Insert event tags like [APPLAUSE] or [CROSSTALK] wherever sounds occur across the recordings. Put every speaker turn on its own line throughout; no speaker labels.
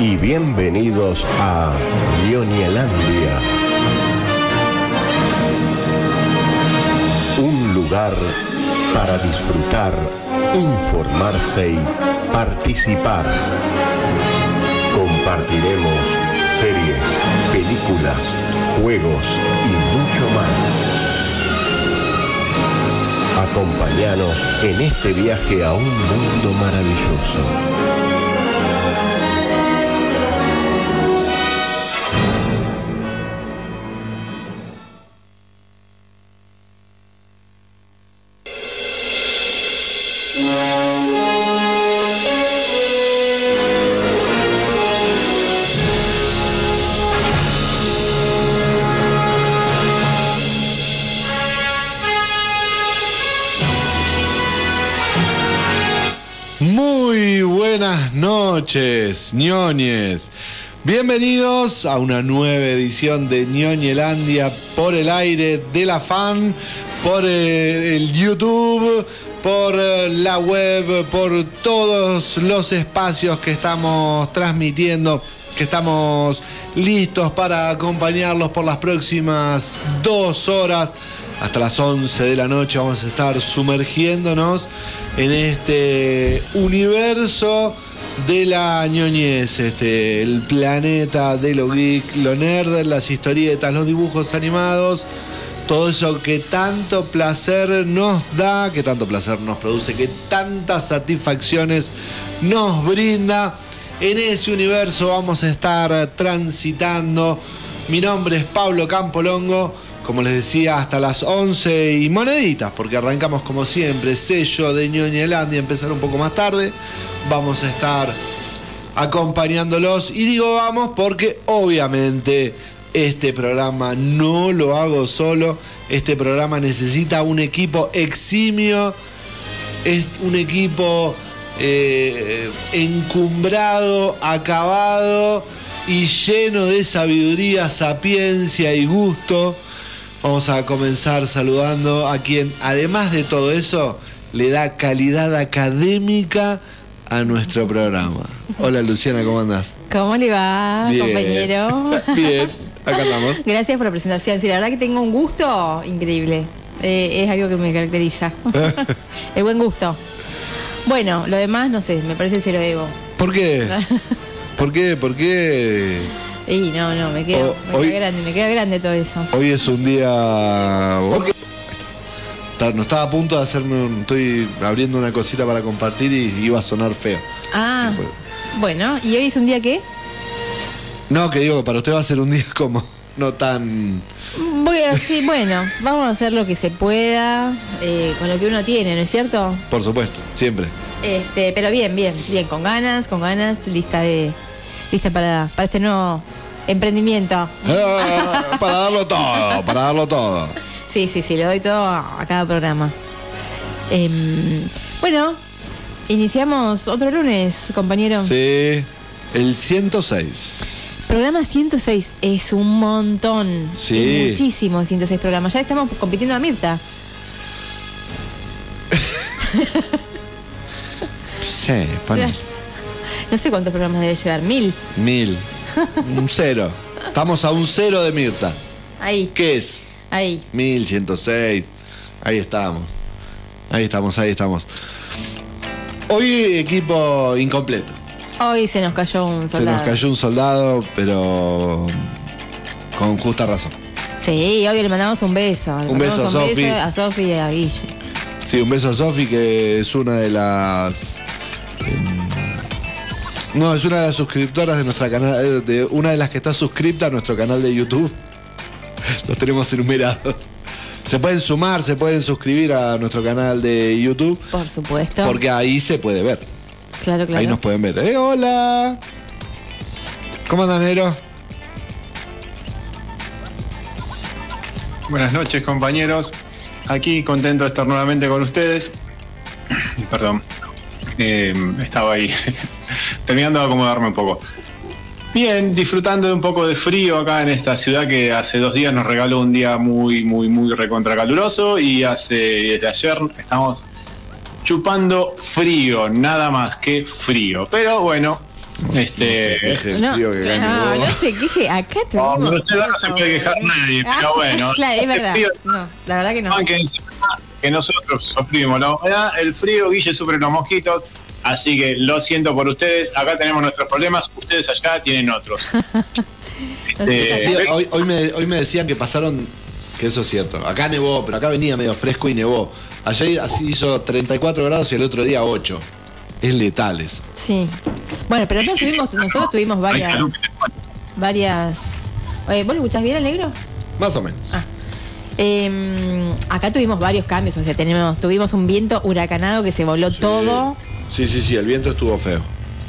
y bienvenidos a Ñoñelandia. Un lugar para disfrutar, informarse y participar. Compartiremos series, películas, juegos y mucho más. Acompáñanos en este viaje a un mundo maravilloso.
Bienvenidos a una nueva edición de Ñoñelandia por el aire de la fan, por eh, el YouTube, por eh, la web, por todos los espacios que estamos transmitiendo, que estamos listos para acompañarlos por las próximas dos horas. Hasta las 11 de la noche vamos a estar sumergiéndonos en este universo de la ñoñez, este, el planeta de lo geek, lo nerd, las historietas, los dibujos animados, todo eso que tanto placer nos da, que tanto placer nos produce, que tantas satisfacciones nos brinda. En ese universo vamos a estar transitando. Mi nombre es Pablo Campolongo como les decía, hasta las 11 y moneditas, porque arrancamos como siempre, sello de Ñoñelandia, empezar un poco más tarde. Vamos a estar acompañándolos. Y digo vamos porque obviamente este programa no lo hago solo. Este programa necesita un equipo eximio, es un equipo eh, encumbrado, acabado y lleno de sabiduría, sapiencia y gusto Vamos a comenzar saludando a quien, además de todo eso, le da calidad académica a nuestro programa. Hola Luciana, ¿cómo andás?
¿Cómo le va,
Bien.
compañero? [LAUGHS]
Bien, acá estamos. [LAUGHS]
Gracias por la presentación. Sí, la verdad que tengo un gusto increíble. Eh, es algo que me caracteriza. [LAUGHS] El buen gusto. Bueno, lo demás, no sé, me parece el cero ego.
¿Por qué? ¿Por qué? ¿Por qué?
Y no, no, me queda grande, me queda grande todo eso.
Hoy es un día... Está- No estaba a punto de hacerme un... Estoy abriendo una cosita para compartir y iba a sonar feo.
Ah,
Sí, pues.
bueno, ¿y hoy es un día qué?
No, que digo, para usted va a ser un día como... No tan...
Voy a decir, bueno, vamos a hacer lo que se pueda eh, con lo que uno tiene, ¿no es cierto?
Por supuesto, siempre.
Este, pero bien, bien, bien, con ganas, con ganas, lista de lista para, para este nuevo emprendimiento.
Ah, para darlo todo, para darlo todo.
Sí, sí, sí, le doy todo a, cada programa. Em, bueno, iniciamos otro lunes, compañero.
Sí, el 106.
Programa 106 es un montón.
Sí.
Es muchísimo 106 programas. Ya estamos compitiendo a Mirta. [LAUGHS]
Sí,
No sé cuántos programas debe llevar, mil.
mil. Un cero. Estamos a un cero de Mirta.
Ahí,
¿Qué es?
ahí.
Mil, ciento seis. Ahí estamos. Ahí estamos, ahí estamos. Hoy equipo incompleto.
Hoy se nos cayó un
Se
soldado.
nos cayó un soldado, pero con justa razón.
Sí, hoy le mandamos un beso. Le
Un beso a Sofi.
beso a Sofi y a Guille.
Sí, un beso a Sofi, que es una de las. No, es una de las suscriptoras de nuestra canal. De una de las que está suscripta a nuestro canal de YouTube. [LAUGHS] Los tenemos enumerados. Se pueden sumar, se pueden suscribir a nuestro canal de YouTube.
Por supuesto.
Porque ahí se puede ver.
claro, claro.
Ahí nos pueden ver. ¡Eh, hola! ¿Cómo andan, Nero?
Buenas noches compañeros, aquí contento de estar nuevamente con ustedes. [CLEARS THROAT] Perdón, Eh, estaba ahí [LAUGHS] terminando de acomodarme un poco. Bien, disfrutando de un poco de frío acá en esta ciudad que hace dos días nos regaló un día muy, muy, muy recontracaluroso y hace desde ayer estamos chupando frío, nada más que frío. Pero bueno, Este,
No,
frío que
no,
gane vos.
no se queje, acá
No, pero usted no se puede quejar nadie, pero bueno. [LAUGHS]
Claro, es verdad.
Frío-
No, la verdad que no.
Aunque encima que nosotros sufrimos la humedad, el frío, Guille sufre los mosquitos, así que lo siento por ustedes, acá tenemos nuestros problemas, ustedes allá tienen otros. [LAUGHS] Este,
Sí, hoy, hoy me, hoy me decían que pasaron, que eso es cierto. Acá nevó, pero acá venía medio fresco y nevó. Ayer así hizo 34 grados y el otro día 8. Es letal eso.
Sí. Bueno, pero nosotros
Sí, sí,
tuvimos,
sí.
nosotros tuvimos varias. varias. Oye, ¿Vos lo escuchás bien, el negro?
Más o menos.
Ah. Eh, acá tuvimos varios cambios, o sea, tenemos, tuvimos un viento huracanado que se voló todo.
Sí, sí, sí, el viento estuvo feo.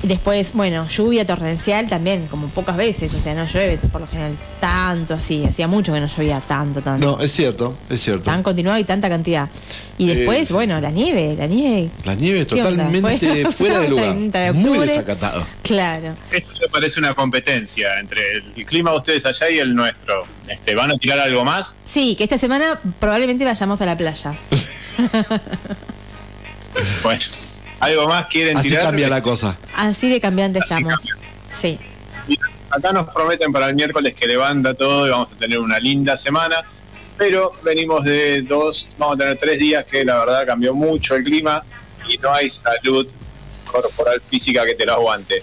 Y después, bueno, lluvia torrencial también, como pocas veces, o sea, no llueve por lo general tanto así. Hacía mucho que no llovía tanto, tanto.
No, es cierto, es cierto.
Tan continuado y tanta cantidad. Y después,
Eh, sí.
bueno, la nieve, la nieve.
La nieve es
¿qué onda?
totalmente
Fue- [LAUGHS]
fuera de lugar.
30 de
Muy desacatado.
Claro.
Esto se parece una competencia entre el clima de ustedes allá y el nuestro. Este, ¿Van a tirar algo más?
Sí, que esta semana probablemente vayamos a la playa. [LAUGHS] [LAUGHS]
Bueno, ¿algo más quieren
Así
tirar?
cambia la cosa.
Así de cambiante
Así
estamos.
cambia.
Sí.
Acá nos prometen para el miércoles que levanta todo y vamos a tener una linda semana, pero venimos de dos, vamos a tener tres días que la verdad cambió mucho el clima y no hay salud corporal física que te lo aguante.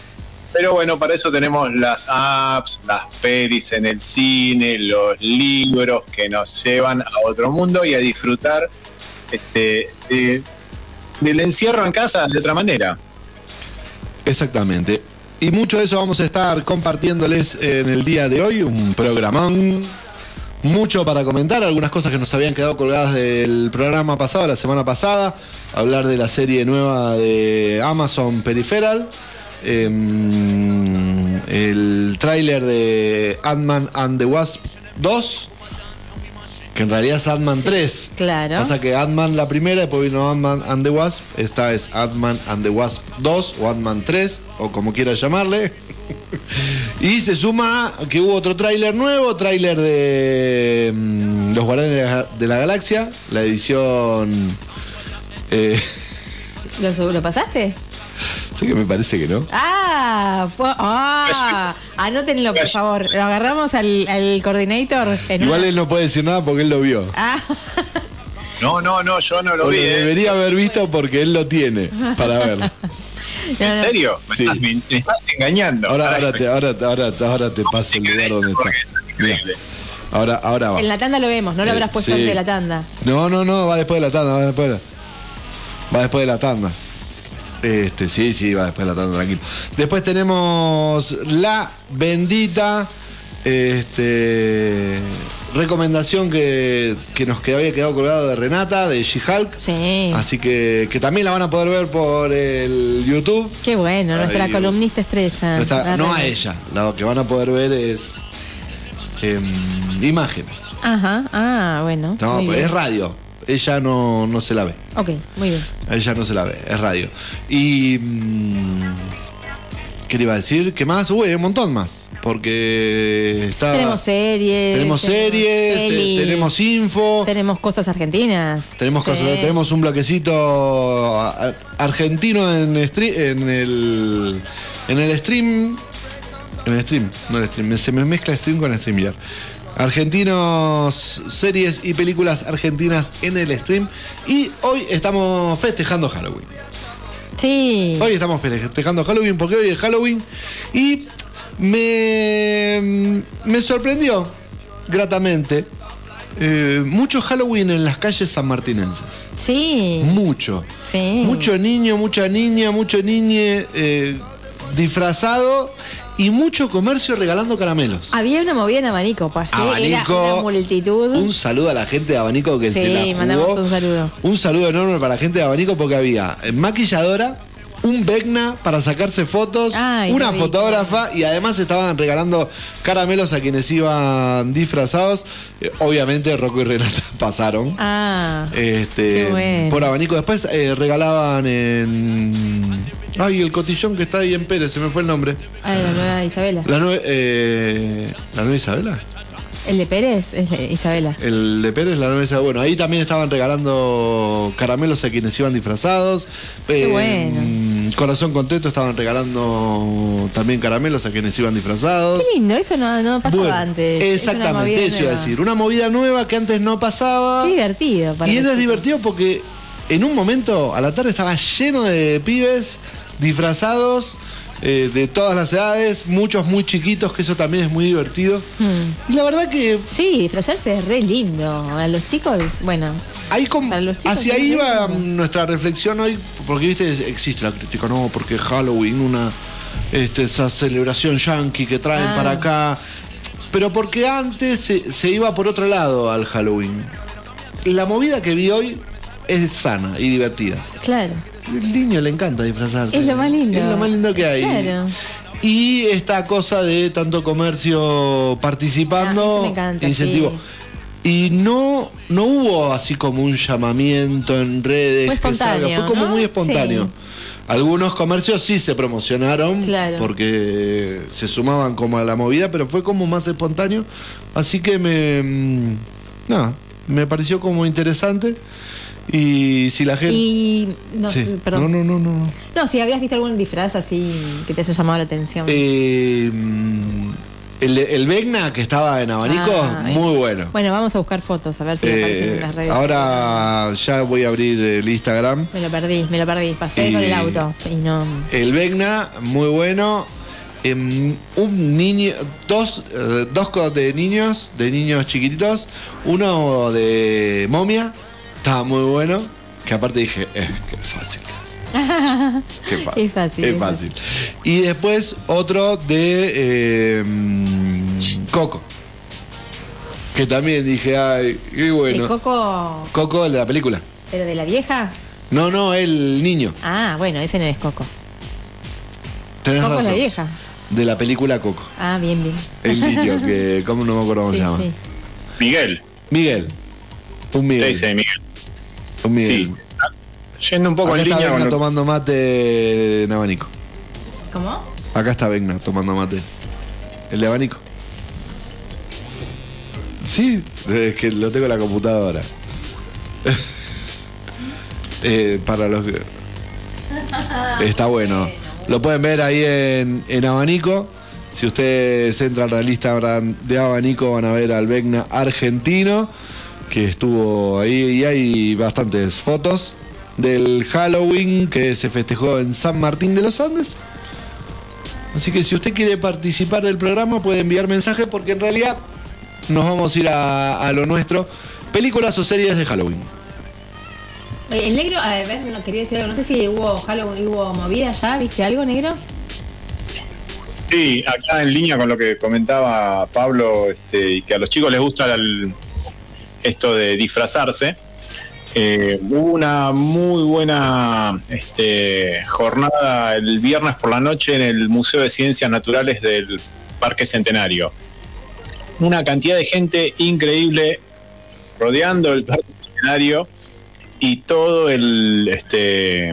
Pero bueno, para eso tenemos las apps, las pelis en el cine, los libros que nos llevan a otro mundo y a disfrutar este, de- del encierro en casa de otra manera.
Exactamente. Y mucho de eso vamos a estar compartiéndoles en el día de hoy, un programón. Mucho para comentar, algunas cosas que nos habían quedado colgadas del programa pasado, la semana pasada. Hablar de la serie nueva de Amazon Peripheral. em, el tráiler de Ant-Man and the Wasp 2. Que en realidad es Ant-Man 3.
claro.
Pasa que Ant-Man la primera, después vino Ant-Man and the Wasp. Esta es Ant-Man and the Wasp 2 o Ant-Man 3, o como quieras llamarle. [LAUGHS] y se suma que hubo otro tráiler nuevo, tráiler de mm, Los Guardianes de la, Galaxia, la edición... Eh,
¿Lo, lo pasaste?
Sé que me parece que no.
Ah, ah, anótenlo por favor. Lo agarramos al, al coordinator. en
Igual
una-
él no puede decir nada porque él lo vio.
Ah,
No, no, no, yo no
O
lo
lo
vi. ¿eh?
debería haber visto porque él lo tiene para verlo.
¿En serio? ¿Me,
Sí.
estás, me estás engañando.
Ahora, ahora, te, ahora, ahora, ahora te paso el lugar donde está. Ahora, ahora va.
En la tanda lo vemos, no lo
Eh,
habrás puesto
sí.
antes de la tanda.
No, no, no, va después de la tanda, va después de la, va después de la tanda. Este, sí, sí, va después de la tanda, tranquilo. Después tenemos la bendita este recomendación que, que nos quedó- había quedado colgado de Renata, de She-Hulk.
Sí.
Así que, que también la van a poder ver por el YouTube.
Qué bueno, nuestra columnista estrella.
Nuestra-
La
no a ella, lo que van a poder ver es em, imágenes.
Ajá, ah, bueno.
No, pues es radio. Ella no, no se la ve.
Ok, muy bien.
Ella no se la ve, es radio. Y. mm, ¿Qué le iba a decir? ¿Qué más? Uy, hay un montón más. Porque está.
tenemos series.
Tenemos series, te- tenemos info.
Tenemos cosas argentinas.
Tenemos,
Sí.
cosas- tenemos un bloquecito argentino en, en el en el stream. En el stream, no el stream. Se me mezcla stream con StreamYard. Argentinos, series y películas argentinas en el stream. Y hoy estamos festejando Halloween.
Sí.
Hoy estamos festejando Halloween porque hoy es Halloween. Y me, me sorprendió gratamente. eh, mucho Halloween en las calles sanmartinenses.
Sí.
Mucho.
Sí.
Mucho niño, mucha niña, mucho niñe eh, disfrazado y mucho comercio regalando caramelos.
Había una movida en abanico, pasé.
Abanico.
Era una multitud.
Un saludo a la gente de Abanico que
Sí,
se la jugó.
mandamos un saludo.
Un saludo enorme para la gente de Abanico porque había maquilladora, un Vecna para sacarse fotos,
Ay,
una
rico.
fotógrafa y además estaban regalando caramelos a quienes iban disfrazados. Eh, obviamente Rocco y Renata [LAUGHS] pasaron.
Ah.
Este,
bueno.
por abanico. Después eh, regalaban en. Ay, el cotillón que está ahí en Pérez, se me fue el nombre.
Ay, la nueva Isabela.
La nueve. eh, ¿La nueva Isabela?
El de Pérez es de Isabela.
El de Pérez, la nueva Isabela. Bueno, ahí también estaban regalando caramelos a quienes iban disfrazados.
Qué
Eh,
bueno.
Corazón Contento estaban regalando también caramelos a quienes iban disfrazados.
Qué lindo, esto no, no pasaba
Bueno,
antes.
Exactamente, eso iba a decir. Una movida nueva que antes no pasaba.
Qué divertido. Para
Y era divertido porque en un momento a la tarde estaba lleno de pibes disfrazados eh, de todas las edades, muchos muy chiquitos, que eso también es muy divertido.
Hmm.
Y la verdad que
Sí, disfrazarse es re lindo. A los chicos, bueno,
ahí com-
Para los chicos
hacia ahí
lindo.
nuestra reflexión hoy, porque viste, existe la crítica, no, porque Halloween, una este, esa celebración yankee que traen
Ah.
para acá. Pero porque antes se, se iba por otro lado al Halloween. La movida que vi hoy es sana y divertida.
claro.
El niño le encanta disfrazarse.
Es lo más lindo.
Es lo más lindo que hay.
Claro.
Y esta cosa de tanto comercio participando,
Ah, eso me encanta,
incentivo. Y no, no hubo así como un llamamiento en redes.
Fue
que salga,
espontáneo,
Fue como
¿no?
muy espontáneo.
Sí.
Algunos comercios sí se promocionaron
Claro.
porque se sumaban como a la movida, pero fue como más espontáneo. Así que me. mm, Nada, me pareció como interesante. Y si la gente.
Y. No,
Sí.
perdón.
No, no, no, no.
No, si habías visto algún disfraz así que te haya llamado la atención.
Eh, el, el que estaba en abanico,
Ah,
muy bueno.
Bueno, vamos a buscar fotos, a ver si aparecen
Eh,
en las redes.
ahora ya voy a abrir el Instagram.
Me lo perdí, me lo perdí. Pasé con el auto y no.
El Vecna, muy bueno. Em, un niño, dos, eh, dos de niños, de niños chiquititos. Uno de momia, estaba muy bueno. Que aparte dije, eh, qué fácil. [LAUGHS] Qué fácil.
Es fácil,
Es
es
fácil. Y después otro de eh, mm, Coco. Que también dije, ay, qué bueno.
¿De Coco,
Coco, el de la película.
pero de la vieja?
No, no, el niño.
Ah, bueno, ese no es Coco.
Tenés
Coco es
razón.
la vieja.
De la película Coco.
Ah, bien, bien.
El niño, [LAUGHS] que ¿cómo no me acuerdo cómo
Sí,
se llama?
sí.
Miguel,
Miguel. Un
te
Miguel.
dice Miguel. Sí. Yendo un poco
Acá
en
está
línea
Vegna
con lo-
tomando mate en abanico.
¿Cómo?
Acá está Vegna tomando mate. ¿El de abanico? Sí, es que lo tengo en la computadora. [LAUGHS] Eh, para los que... [LAUGHS] Está bueno. Lo pueden ver ahí en, en Abanico. Si ustedes entran al Instagram de Abanico van a ver al Vegna argentino que estuvo ahí y hay bastantes fotos del Halloween que se festejó en San Martín de los Andes. Así que si usted quiere participar del programa puede enviar mensaje porque en realidad nos vamos a ir a, a lo nuestro. Películas o series de Halloween.
Eh, El negro, a ver, no quería decir algo. No sé si hubo Halloween, hubo movida ya. ¿Viste algo, negro?
Sí, acá en línea con lo que comentaba Pablo, este, y que a los chicos les gusta el- esto de disfrazarse. eh, hubo una muy buena este, jornada el viernes por la noche en el Museo de Ciencias Naturales del Parque Centenario. Una cantidad de gente increíble rodeando el Parque Centenario y todo el, este,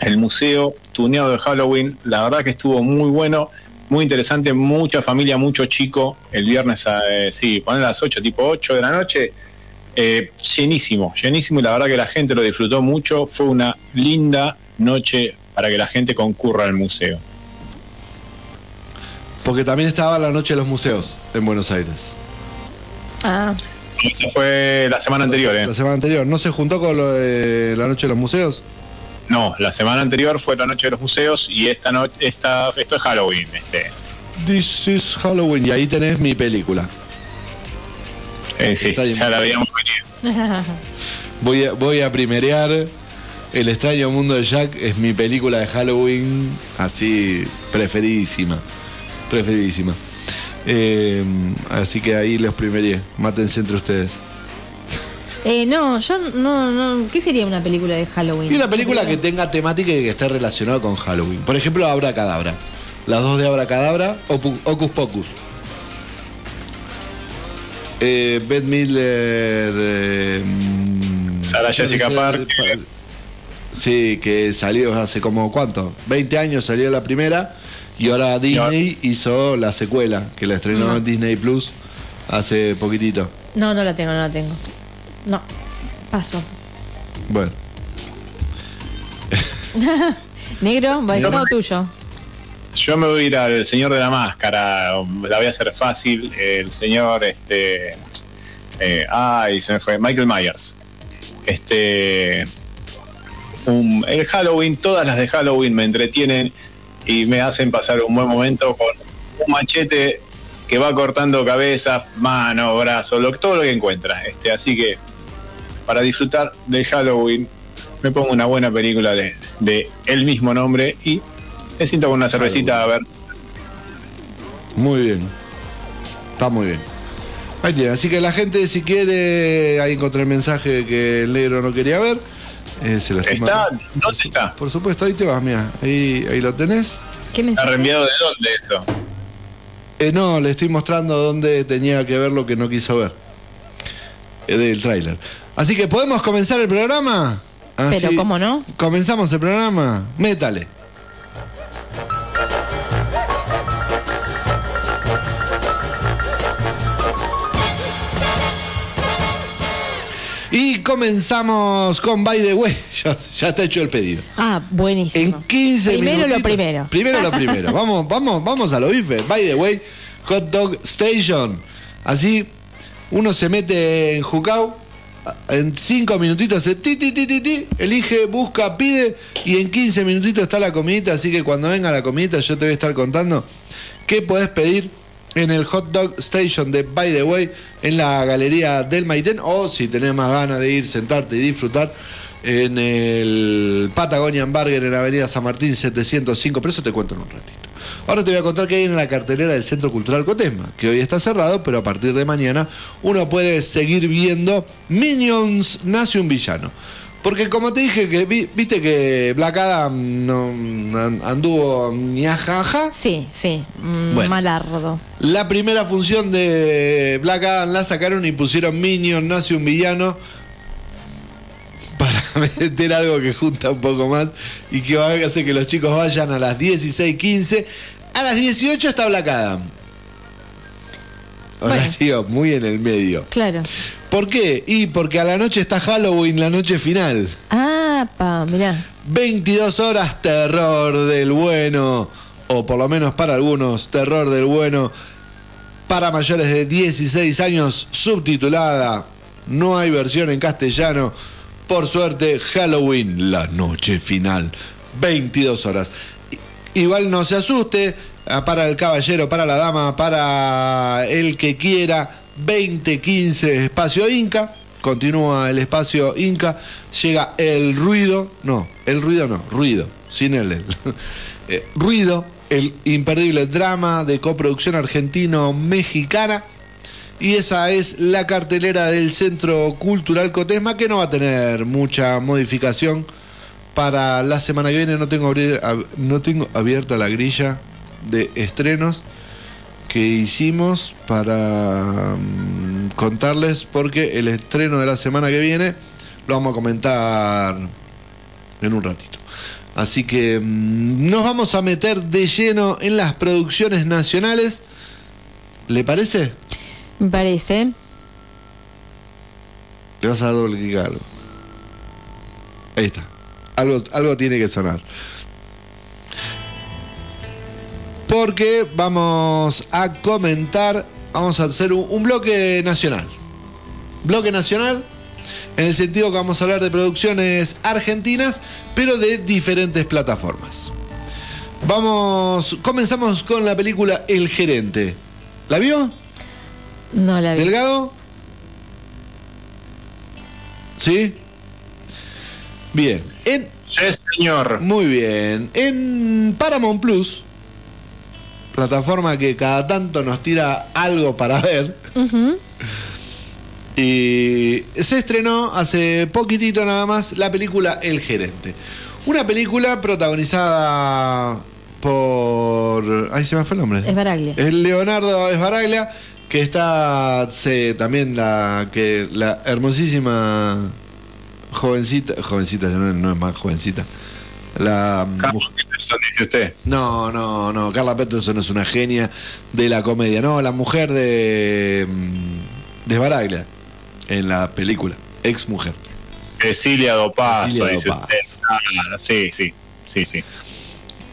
el museo tuneado de Halloween. La verdad que estuvo muy bueno, muy interesante, mucha familia, mucho chico. El viernes, a, eh, sí, ponen las 8, tipo 8 de la noche. Eh, llenísimo, llenísimo y la verdad que la gente lo disfrutó mucho. Fue una linda noche para que la gente concurra al museo.
Porque también estaba la noche de los museos en Buenos Aires.
Ah,
Eso fue la semana anterior, ¿eh?
La semana anterior. ¿No se juntó con lo de la noche de los museos?
No, la semana anterior fue la noche de los museos y esta noche, esta, esto es Halloween. Este,
This is Halloween. Y ahí tenés mi película.
Eh, sí, ya la habíamos [LAUGHS]
Voy a, voy a primerear El extraño mundo de Jack es mi película de Halloween así preferidísima. Preferidísima. Eh, así que ahí los primeré. Mátense entre ustedes.
Eh, no, yo no, no. ¿Qué sería una película de Halloween?
Y una película que tenga temática y que esté relacionada con Halloween. Por ejemplo, Abracadabra. Las dos de Abracadabra, Opu- Ocus Pocus. Eh, Beth Miller. eh, mm,
Sarah Jessica
Parker.
Parker.
Sí, que salió hace como cuánto, 20 años salió la primera y ahora Disney hizo la secuela, que la estrenó
No.
en Disney Plus hace poquitito.
No, no la tengo, no la tengo. No, paso.
Bueno, [LAUGHS]
Negro, bueno, todo tuyo.
Yo me voy a ir al señor de la máscara, la voy a hacer fácil, el señor, este, eh, ay, se me fue, Michael Myers. Este, un- el Halloween, todas las de Halloween me entretienen y me hacen pasar un buen momento con un machete que va cortando cabezas, manos, brazos, lo, todo lo que encuentra. Este, así que para disfrutar del Halloween me pongo una buena película de, de el mismo nombre y me siento con una cervecita a ver.
Muy bien. Está muy bien. Ahí tiene. Así que la gente, si quiere, ahí encontré el mensaje que el negro no quería ver. Eh, se lo estoy
¿Está? ¿Dónde está?
Por supuesto, ahí te vas, mira. Ahí, ahí lo tenés.
¿Qué
¿Está
mensaje?
reenviado de dónde eso?
Eh, no, le estoy mostrando dónde tenía que ver lo que no quiso ver. Eh, del tráiler. Así que, ¿podemos comenzar el programa?
Pero, ¿cómo no?
Comenzamos el programa. Métale. Y comenzamos con By the Way. [LAUGHS] Ya, ya está hecho el pedido.
Ah, buenísimo.
En 15
Primero lo primero.
Primero lo primero. [LAUGHS] Vamos, vamos, vamos a lo bife. By the way, Hot Dog Station. Así, uno se mete en Jucao, en 5 minutitos hace ti, ti, ti, ti, ti, elige, busca, pide, y en 15 minutitos está la comidita. Así que cuando venga la comidita, yo te voy a estar contando qué podés pedir en el Hot Dog Station de By the Way, en la galería del Maitén, o si tenés más ganas de ir, sentarte y disfrutar en el Patagonian Burger en Avenida San Martín 705, pero eso te cuento en un ratito. Ahora te voy a contar que hay en la cartelera del Centro Cultural Cotesma, que hoy está cerrado, pero a partir de mañana uno puede seguir viendo Minions Nace un Villano. Porque como te dije, que vi- viste que Black Adam no, an- anduvo ni ajaja.
Sí, sí. mm,
Bueno.
Malardo.
La primera función de Black Adam la sacaron y pusieron Minion, nace un villano. Para [LAUGHS] meter algo que junta un poco más y que va a hacer que los chicos vayan a las 16.15. A las 18 está Black Adam.
Bueno.
Horario muy en el medio.
Claro.
¿Por qué? Y porque a la noche está Halloween, la noche final.
Ah, pa, mirá.
22 horas terror del bueno, o por lo menos para algunos, terror del bueno, para mayores de 16 años, subtitulada, no hay versión en castellano, por suerte, Halloween, la noche final, 22 horas. Igual no se asuste, ah, para el caballero, para la dama, para el que quiera, 2015 espacio Inca, continúa el espacio Inca, llega el ruido, no, el ruido no, ruido, sin el. [LAUGHS] Eh, ruido, el imperdible drama de coproducción argentino-mexicana. Y esa es la cartelera del Centro Cultural Cotesma, que no va a tener mucha modificación para la semana que viene. No tengo, no tengo abierta la grilla de estrenos que hicimos para mm, contarles, porque el estreno de la semana que viene lo vamos a comentar en un ratito. Así que mm, nos vamos a meter de lleno en las producciones nacionales. ¿Le parece?
Me parece.
Le vas a dar doble clic a algo. Ahí está. Algo, algo tiene que sonar. Porque vamos a comentar, vamos a hacer un, un bloque nacional. Bloque nacional, en el sentido que vamos a hablar de producciones argentinas, pero de diferentes plataformas. Vamos, comenzamos con la película El Gerente. ¿La vio?
No la vi.
¿Delgado? ¿Sí? Bien. En,
Sí, señor.
muy bien. En Paramount Plus, plataforma que cada tanto nos tira algo para ver. [LAUGHS] Y se estrenó hace poquitito nada más la película El Gerente. Una película protagonizada por... Ay, se me fue el nombre.
Esbaraglia.
Es Leonardo Esbaraglia, que está se, también la, que, la hermosísima jovencita, jovencita, no, no es más jovencita. La mujer-
Peterson, dice usted.
no, no, no. Carla Peterson es una genia de la comedia. No, la mujer de. mm, de Baraglia. En la película. Ex mujer.
Cecilia Dopazo, dice
Dopazo.
usted. Ah, sí, sí. sí, sí.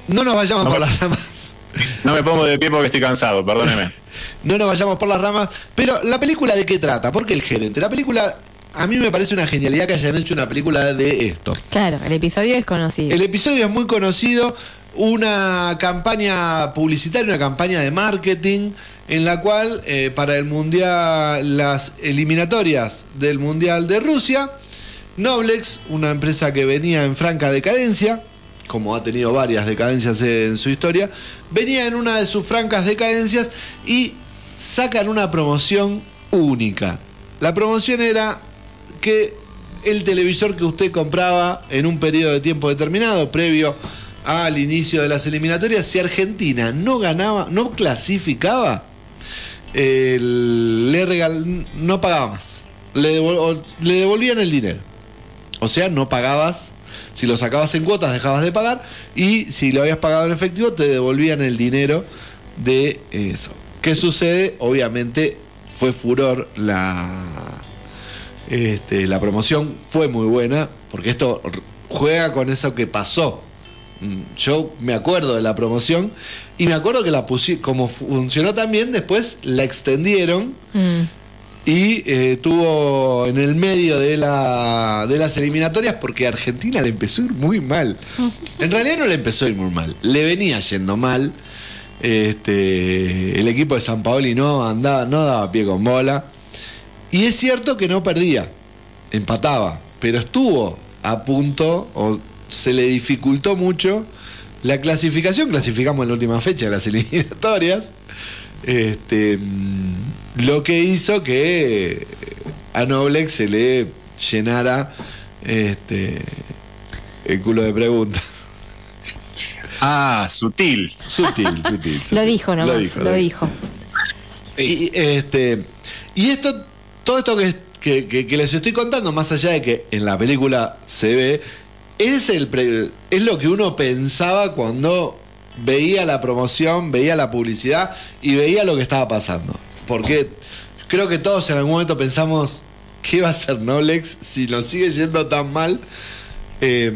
No nos vayamos
No
por las ramas.
No me pongo de pie porque estoy cansado, perdóneme. [LAUGHS]
No nos vayamos por las ramas. Pero la película de qué trata? Porque el gerente. La película, a mí me parece una genialidad que hayan hecho una película de esto.
Claro, el episodio es conocido.
El episodio es muy conocido, una campaña publicitaria, una campaña de marketing, en la cual eh, para el mundial, las eliminatorias del mundial de Rusia, Noblex, una empresa que venía en franca decadencia, como ha tenido varias decadencias en su historia, venía en una de sus francas decadencias y sacan una promoción única. La promoción era que el televisor que usted compraba en un periodo de tiempo determinado, previo al inicio de las eliminatorias, si Argentina no ganaba, no clasificaba, le regal, no pagaba más. Le, le devolvían el dinero. O sea, no pagabas. Si lo sacabas en cuotas, dejabas de pagar. Y si lo habías pagado en efectivo, te devolvían el dinero de eso. ¿Qué sucede? Obviamente fue furor la, este, la promoción. Fue muy buena. Porque esto juega con eso que pasó. Mm, Yo me acuerdo de la promoción. Y me acuerdo que la. Como funcionó también, después la extendieron
Mm.
y eh, tuvo en el medio de, la, de las eliminatorias porque Argentina le empezó a ir muy mal. [LAUGHS] En realidad no le empezó a ir muy mal, le venía yendo mal. Este, el equipo de San Paoli no andaba, no daba pie con bola. Y es cierto que no perdía, empataba, pero estuvo a punto o se le dificultó mucho la clasificación. Clasificamos en la última fecha de las [LAUGHS] eliminatorias. Este, mm, lo que hizo que a Noblex se le llenara este, el culo de preguntas. [LAUGHS]
Ah, sutil.
Sutil, sutil. sutil.
Lo dijo nomás, lo dijo.
Y, este, y esto, todo esto que, les estoy contando, más allá de que en la película se ve, es, lo que uno pensaba cuando veía la promoción, veía la publicidad y veía lo que estaba pasando. Porque creo que todos en algún momento pensamos, ¿qué va a hacer Noblex si nos sigue yendo tan mal? Eh,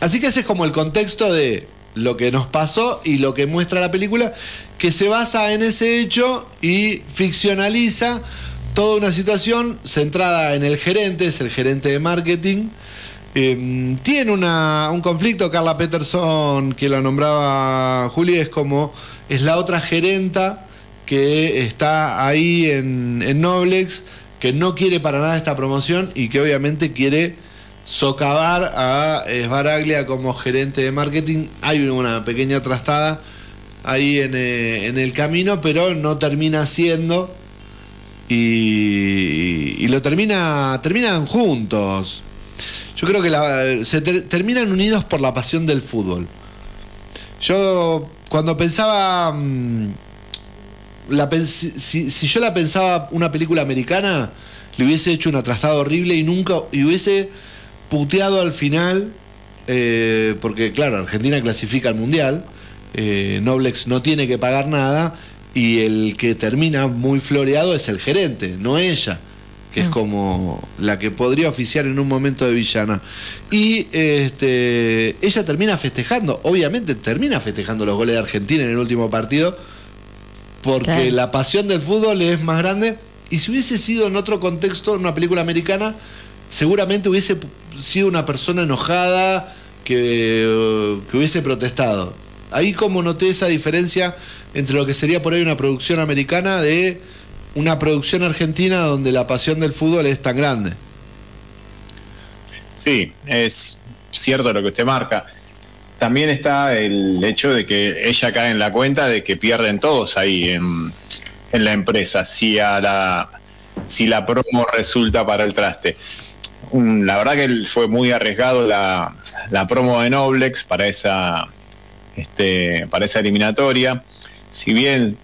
así que ese es como el contexto de lo que nos pasó y lo que muestra la película, que se basa en ese hecho y ficcionaliza toda una situación centrada en el gerente, es el gerente de marketing. Eh, tiene una- un conflicto, Carla Peterson, que la nombraba Juli, es como, es la otra gerenta que está ahí en, Noblex, que no quiere para nada esta promoción y que obviamente quiere socavar a Sbaraglia como gerente de marketing. Hay una pequeña trastada ahí en, eh, en el camino, pero no termina siendo y, lo termina terminan juntos. Yo creo que la- se ter- terminan unidos por la pasión del fútbol. Yo cuando pensaba mm, si, yo la pensaba una película americana, le hubiese hecho una trastada horrible y nunca y hubiese puteado al final, eh, porque claro, Argentina clasifica al mundial, eh, Noblex no tiene que pagar nada y el que termina muy floreado es el gerente, no ella, que es como la que podría oficiar en un momento de villana. Y este, ella termina festejando, obviamente termina festejando los goles de Argentina en el último partido, porque
Claro.
la pasión del fútbol es más grande. Y si hubiese sido en otro contexto, en una película americana, seguramente hubiese sido una persona enojada que, que hubiese protestado. Ahí como noté esa diferencia entre lo que sería por ahí una producción americana de una producción argentina donde la pasión del fútbol es tan grande.
Sí, es cierto lo que usted marca. También está el hecho de que ella cae en la cuenta de que pierden todos ahí en, la empresa si la si la promo resulta para el traste. Un- la verdad que fue muy arriesgado la, la promo de Noblex para esa este, para esa eliminatoria. Si bien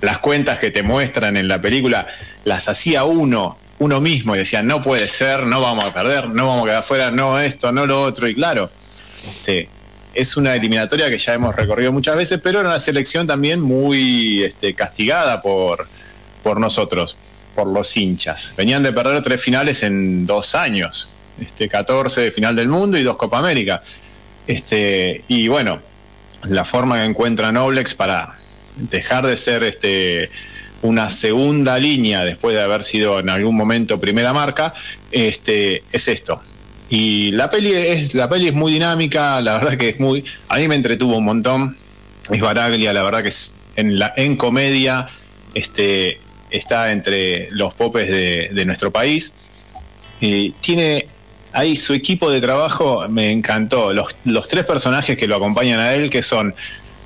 las cuentas que te muestran en la película las hacía uno, uno mismo, y decía, no puede ser, no vamos a perder, no vamos a quedar fuera, no esto, no lo otro, y claro, este, es una eliminatoria que ya hemos recorrido muchas veces, pero era una selección también muy este, castigada por, por nosotros, por los hinchas. Venían de perder tres finales en dos años, este, 14 de final del mundo y dos Copa América. Este, y bueno, la forma que encuentra Noblex para dejar de ser este, una segunda línea después de haber sido en algún momento primera marca, este, es esto. Y la peli es, la peli es muy dinámica, la verdad que es muy, a mí me entretuvo un montón. Es Baraglia, la verdad que en comedia, este, está entre los popes de, nuestro país. y tiene ahí su equipo de trabajo, me encantó. Los, tres personajes que lo acompañan a él, que son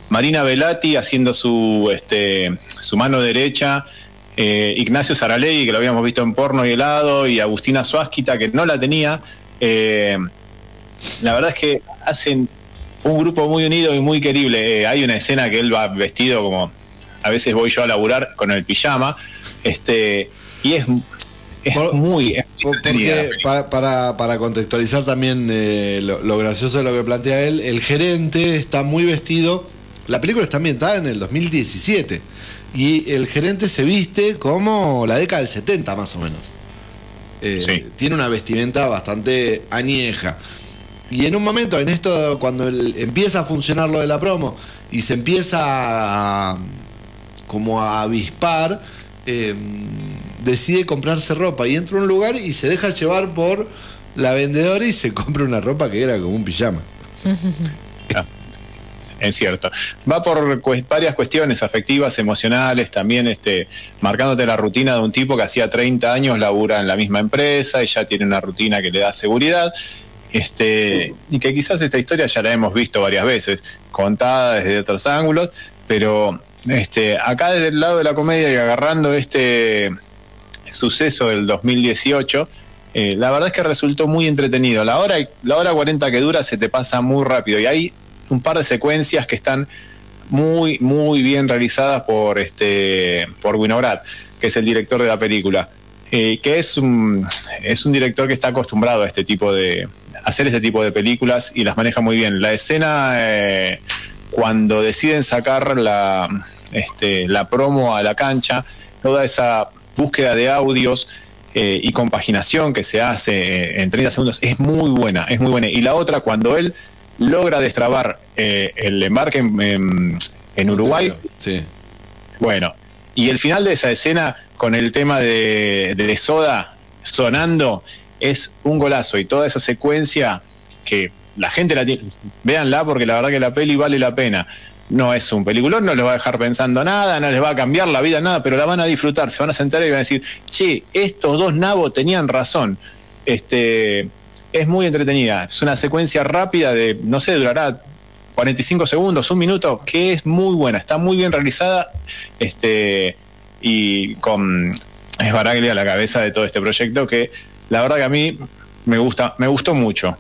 Marina Velati haciendo su, este, su mano derecha, eh, Ignacio Saralegui, que lo habíamos visto en porno y helado, y Agustina Suásquita, que no la tenía. Eh, la verdad es que hacen un grupo muy unido y muy querible. Eh, hay una escena que él va vestido como a veces voy yo a laburar con el pijama, este, y es, muy...
para, para, contextualizar también eh, lo, gracioso de lo que plantea él, el gerente está muy vestido, la película está ambientada en el 2017, y el gerente se viste como la década del 70 más o menos. Eh, tiene una vestimenta bastante añeja. Y en un momento, en esto, cuando empieza a funcionar lo de la promo y se empieza a, como a avispar, em, decide comprarse ropa y entra a un lugar y se deja llevar por la vendedora y se compra una ropa que era como un pijama.
es cierto. Va por varias cuestiones afectivas, emocionales, también este, marcándote la rutina de un tipo que hacía 30 años labura en la misma empresa y ya tiene una rutina que le da seguridad. Este, y que quizás esta historia ya la hemos visto varias veces, contada desde otros ángulos, pero este, acá desde el lado de la comedia y agarrando este suceso del 2018, eh, la verdad es que resultó muy entretenido. La hora, la hora 40 que dura se te pasa muy rápido y hay un par de secuencias que están muy, muy bien realizadas por, este, por Winograd, que es el director de la película. Eh, que es un, es un director que está acostumbrado a este tipo de hacer este tipo de películas y las maneja muy bien. La escena eh, cuando deciden sacar la, este, la promo a la cancha, toda esa búsqueda de audios eh, y compaginación que se hace en 30 segundos es muy buena, es muy buena. Y la otra, cuando él logra destrabar eh, el embarque en, Uruguay.
Sí.
Bueno, y el final de esa escena con el tema de, de, Soda sonando es un golazo y toda esa secuencia que la gente la tiene, véanla porque la verdad que la peli vale la pena. No es un peliculón, no les va a dejar pensando nada, no les va a cambiar la vida, nada, pero la van a disfrutar, se van a sentar y van a decir, che, estos dos nabos tenían razón. Este, es muy entretenida. Es una secuencia rápida de, no sé, durará 45 segundos, un minuto, que es muy buena, está muy bien realizada. Este, y con es Baraglia a la cabeza de todo este proyecto que la verdad que a mí me gusta, me gustó mucho.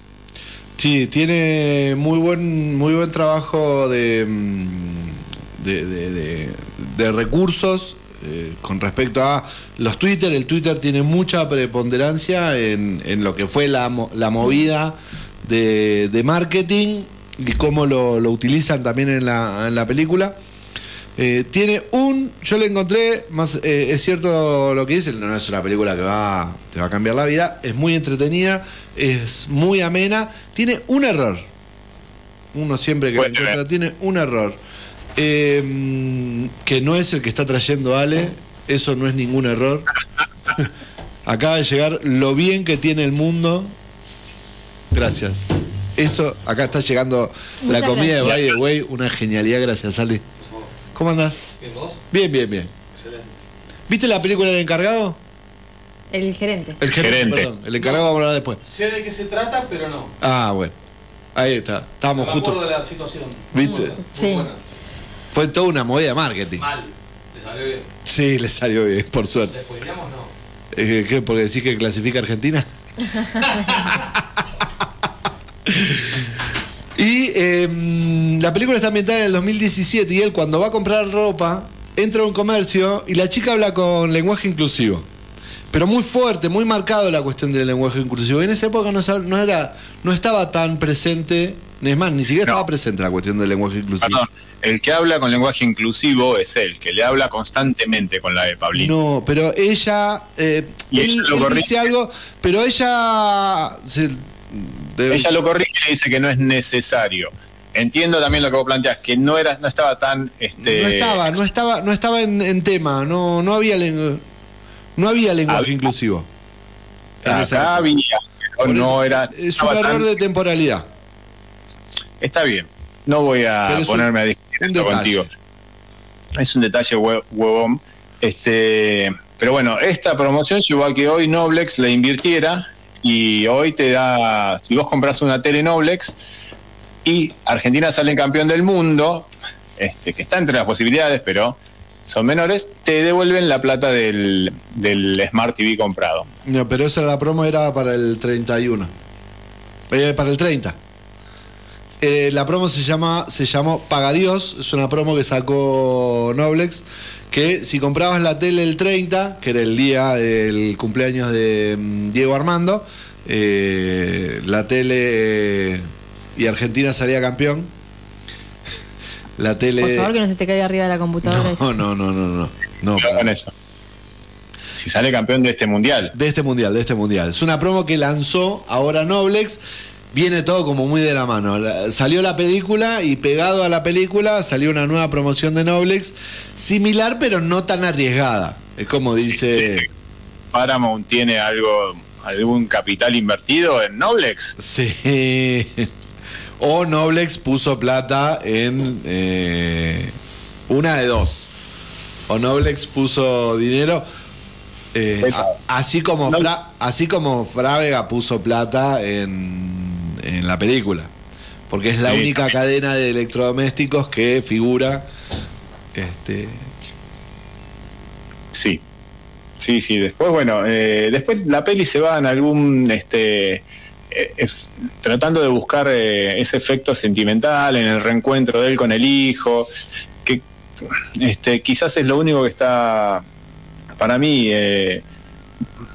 Sí, tiene muy buen, muy buen trabajo de, mm, de, de recursos eh, con respecto a los Twitter, el Twitter tiene mucha preponderancia en, lo que fue la, la movida de, marketing y cómo lo, utilizan también en la, en la película. Eh, tiene un, yo le encontré, más eh, es cierto lo que dice, no es una película que va, te va a cambiar la vida, es muy entretenida, es muy amena, tiene un error. Uno siempre que encuentra tiene un error. Eh, que no es el que está trayendo Ale, eso no es ningún error. [LAUGHS] Acaba de llegar lo bien que tiene el mundo. Gracias. Eso, acá está llegando la comida de By the Way, una genialidad, gracias, Ale. ¿Cómo andás?
Bien, ¿vos?
Bien, bien, bien.
Excelente.
¿Viste la película del encargado?
El gerente.
El gerente, perdón. El encargado vamos a hablar después.
Sé de qué se trata, pero no.
Ah, bueno. Ahí está. Estábamos justo.
de la situación.
¿Viste?
sí.
Fue toda una movida de marketing.
Mal. ¿Le salió bien?
Sí, le salió bien, por suerte.
¿Le spoileamos no?
Eh, ¿Qué? ¿Porque decís que clasifica Argentina? [LAUGHS] [LAUGHS] y em, la película está ambientada en el 2017 y él cuando va a comprar ropa entra a un comercio y la chica habla con lenguaje inclusivo. Pero muy fuerte, muy marcado la cuestión del lenguaje inclusivo. Y en esa época no, no, era, no estaba tan presente, es más, ni siquiera estaba presente la cuestión del lenguaje inclusivo
el que habla con lenguaje inclusivo es él, que le habla constantemente con la de Pablito.
No, pero ella, eh, él, dice algo, pero ella Debe-
Ella lo corrige y le dice que no es necesario. Entiendo también lo que vos planteas, que no era, no estaba tan este
No estaba, no estaba, no estaba en, en tema, no, no había lengu- no había lenguaje
Había.
inclusivo.
Acá había, pero no
eso,
era.
Es un error
tan-
de temporalidad.
Está bien. No voy a
un-
ponerme a discutir esto contigo. Es un detalle hue- huevón. Este, pero bueno, esta promoción llevó a que hoy Noblex la invirtiera y hoy te da, si vos compras una tele Noblex y Argentina sale campeón del mundo, este, que está entre las posibilidades, pero son menores, te devuelven la plata del, del Smart TV comprado.
No, pero esa la promo era para el 31. Eh, para el 30. Eh, la promo se llama se llamó Paga Dios, es una promo que sacó Noblex, que si comprabas la tele el 30, que era el día del cumpleaños de mm, Diego Armando, eh, la tele eh, y Argentina salía campeón. [LAUGHS] La tele
Por favor, que no se te caiga arriba de la computadora.
No, no, no, no, no. no
con eso. Si sale campeón de este mundial.
De este mundial, de este mundial. Es una promo que lanzó ahora Noblex. Viene todo como muy de la mano. Salió la película y pegado a la película salió una nueva promoción de Noblex. Similar, pero no tan arriesgada. Es como dice.
Sí, sí. Paramount tiene algo, algún capital invertido en Noblex.
Sí. [LAUGHS] O Noblex puso plata en eh, una de dos. O Noblex puso dinero. eh, a- así como
No-
Fra- así como Frávega puso plata en, en la película. Porque es la
Sí.
única cadena de electrodomésticos que figura. Este,
Sí. Sí, sí. Después, bueno, eh, después la peli se va en algún, este, eh, tratando de buscar eh, ese efecto sentimental en el reencuentro de él con el hijo, que este, quizás es lo único que está, para mí, eh,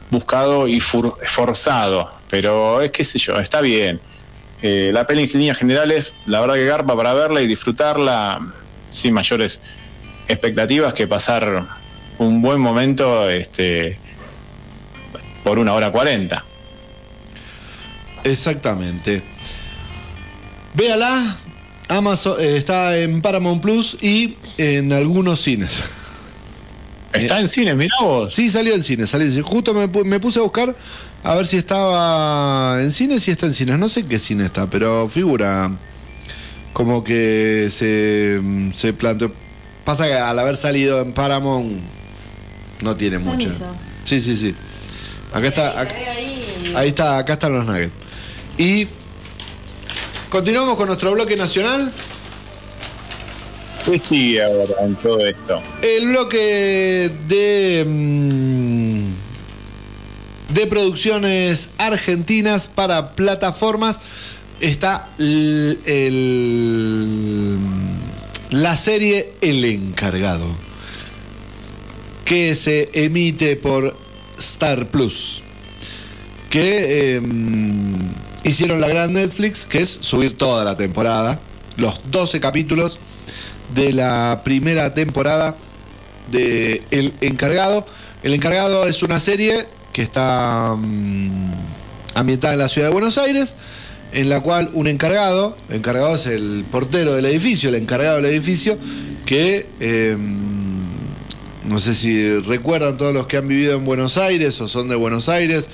buscado y forzado, pero es qué sé yo, está bien. Eh, la peli en líneas generales, la verdad que garpa para verla y disfrutarla sin mayores expectativas que pasar un buen momento este, por una hora cuarenta.
Exactamente. Véala. Amazon eh, está en Paramount Plus y en algunos cines.
Está en cine, mirá vos.
Sí, salió en cine, salió en cine. Justo me puse a buscar a ver si estaba en cine, si está en cines. No sé qué cine está, pero figura como que se, se planteó. Pasa que al haber salido en Paramount no tiene mucho. Sí, sí, sí. Acá está. Acá-.
Ahí
está, acá están los nuggets. Y continuamos con nuestro bloque nacional.
¿Qué sigue ahora en todo esto?
El bloque de. mm, de producciones argentinas para plataformas. Está el- la serie El Encargado. Que se emite por Star Plus. que eh, hicieron la gran Netflix, que es subir toda la temporada, los 12 capítulos de la primera temporada de El Encargado. El Encargado es una serie que está mm, ambientada en la ciudad de Buenos Aires, en la cual un encargado, encargado es el portero del edificio, el encargado del edificio, que eh, no sé si recuerdan todos los que han vivido en Buenos Aires o son de Buenos Aires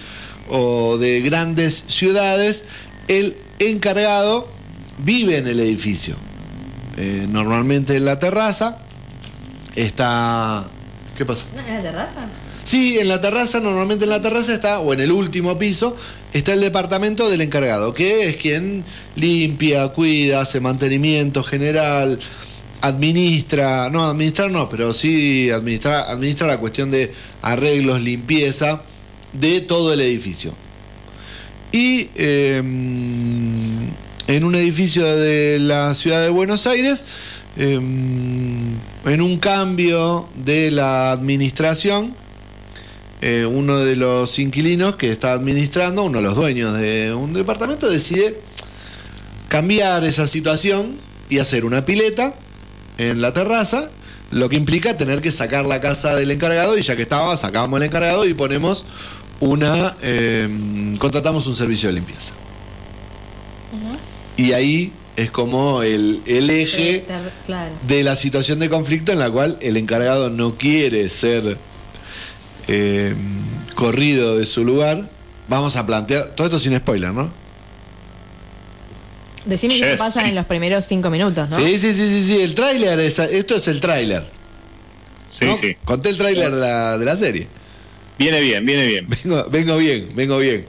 o de grandes ciudades, el encargado vive en el edificio. Eh, normalmente en la terraza está... ¿Qué pasa?
¿No, ¿En la terraza?
Sí, en la terraza, normalmente en la terraza está, o en el último piso, está el departamento del encargado, que es quien limpia, cuida, hace mantenimiento general, administra, no, administrar no, pero sí administra, administra la cuestión de arreglos, limpieza de todo el edificio. Y eh, en un edificio de la ciudad de Buenos Aires, eh, en un cambio de la administración, eh, uno de los inquilinos que está administrando, uno de los dueños de un departamento, decide cambiar esa situación y hacer una pileta en la terraza, lo que implica tener que sacar la casa del encargado y ya que estaba, sacamos el encargado y ponemos una, eh, contratamos un servicio de limpieza. y ahí es como el, el eje
Claro.
de la situación de conflicto en la cual el encargado no quiere ser eh, corrido de su lugar. Vamos a plantear, todo esto sin spoiler, ¿no?
Decime qué
Yes,
pasa en los primeros cinco minutos, ¿no?
Sí, sí, sí, sí, sí, el tráiler, es- esto es el tráiler.
Sí,
¿no?
sí.
Conté el tráiler de la, de la serie.
Viene bien, viene bien.
Vengo, vengo bien, vengo bien.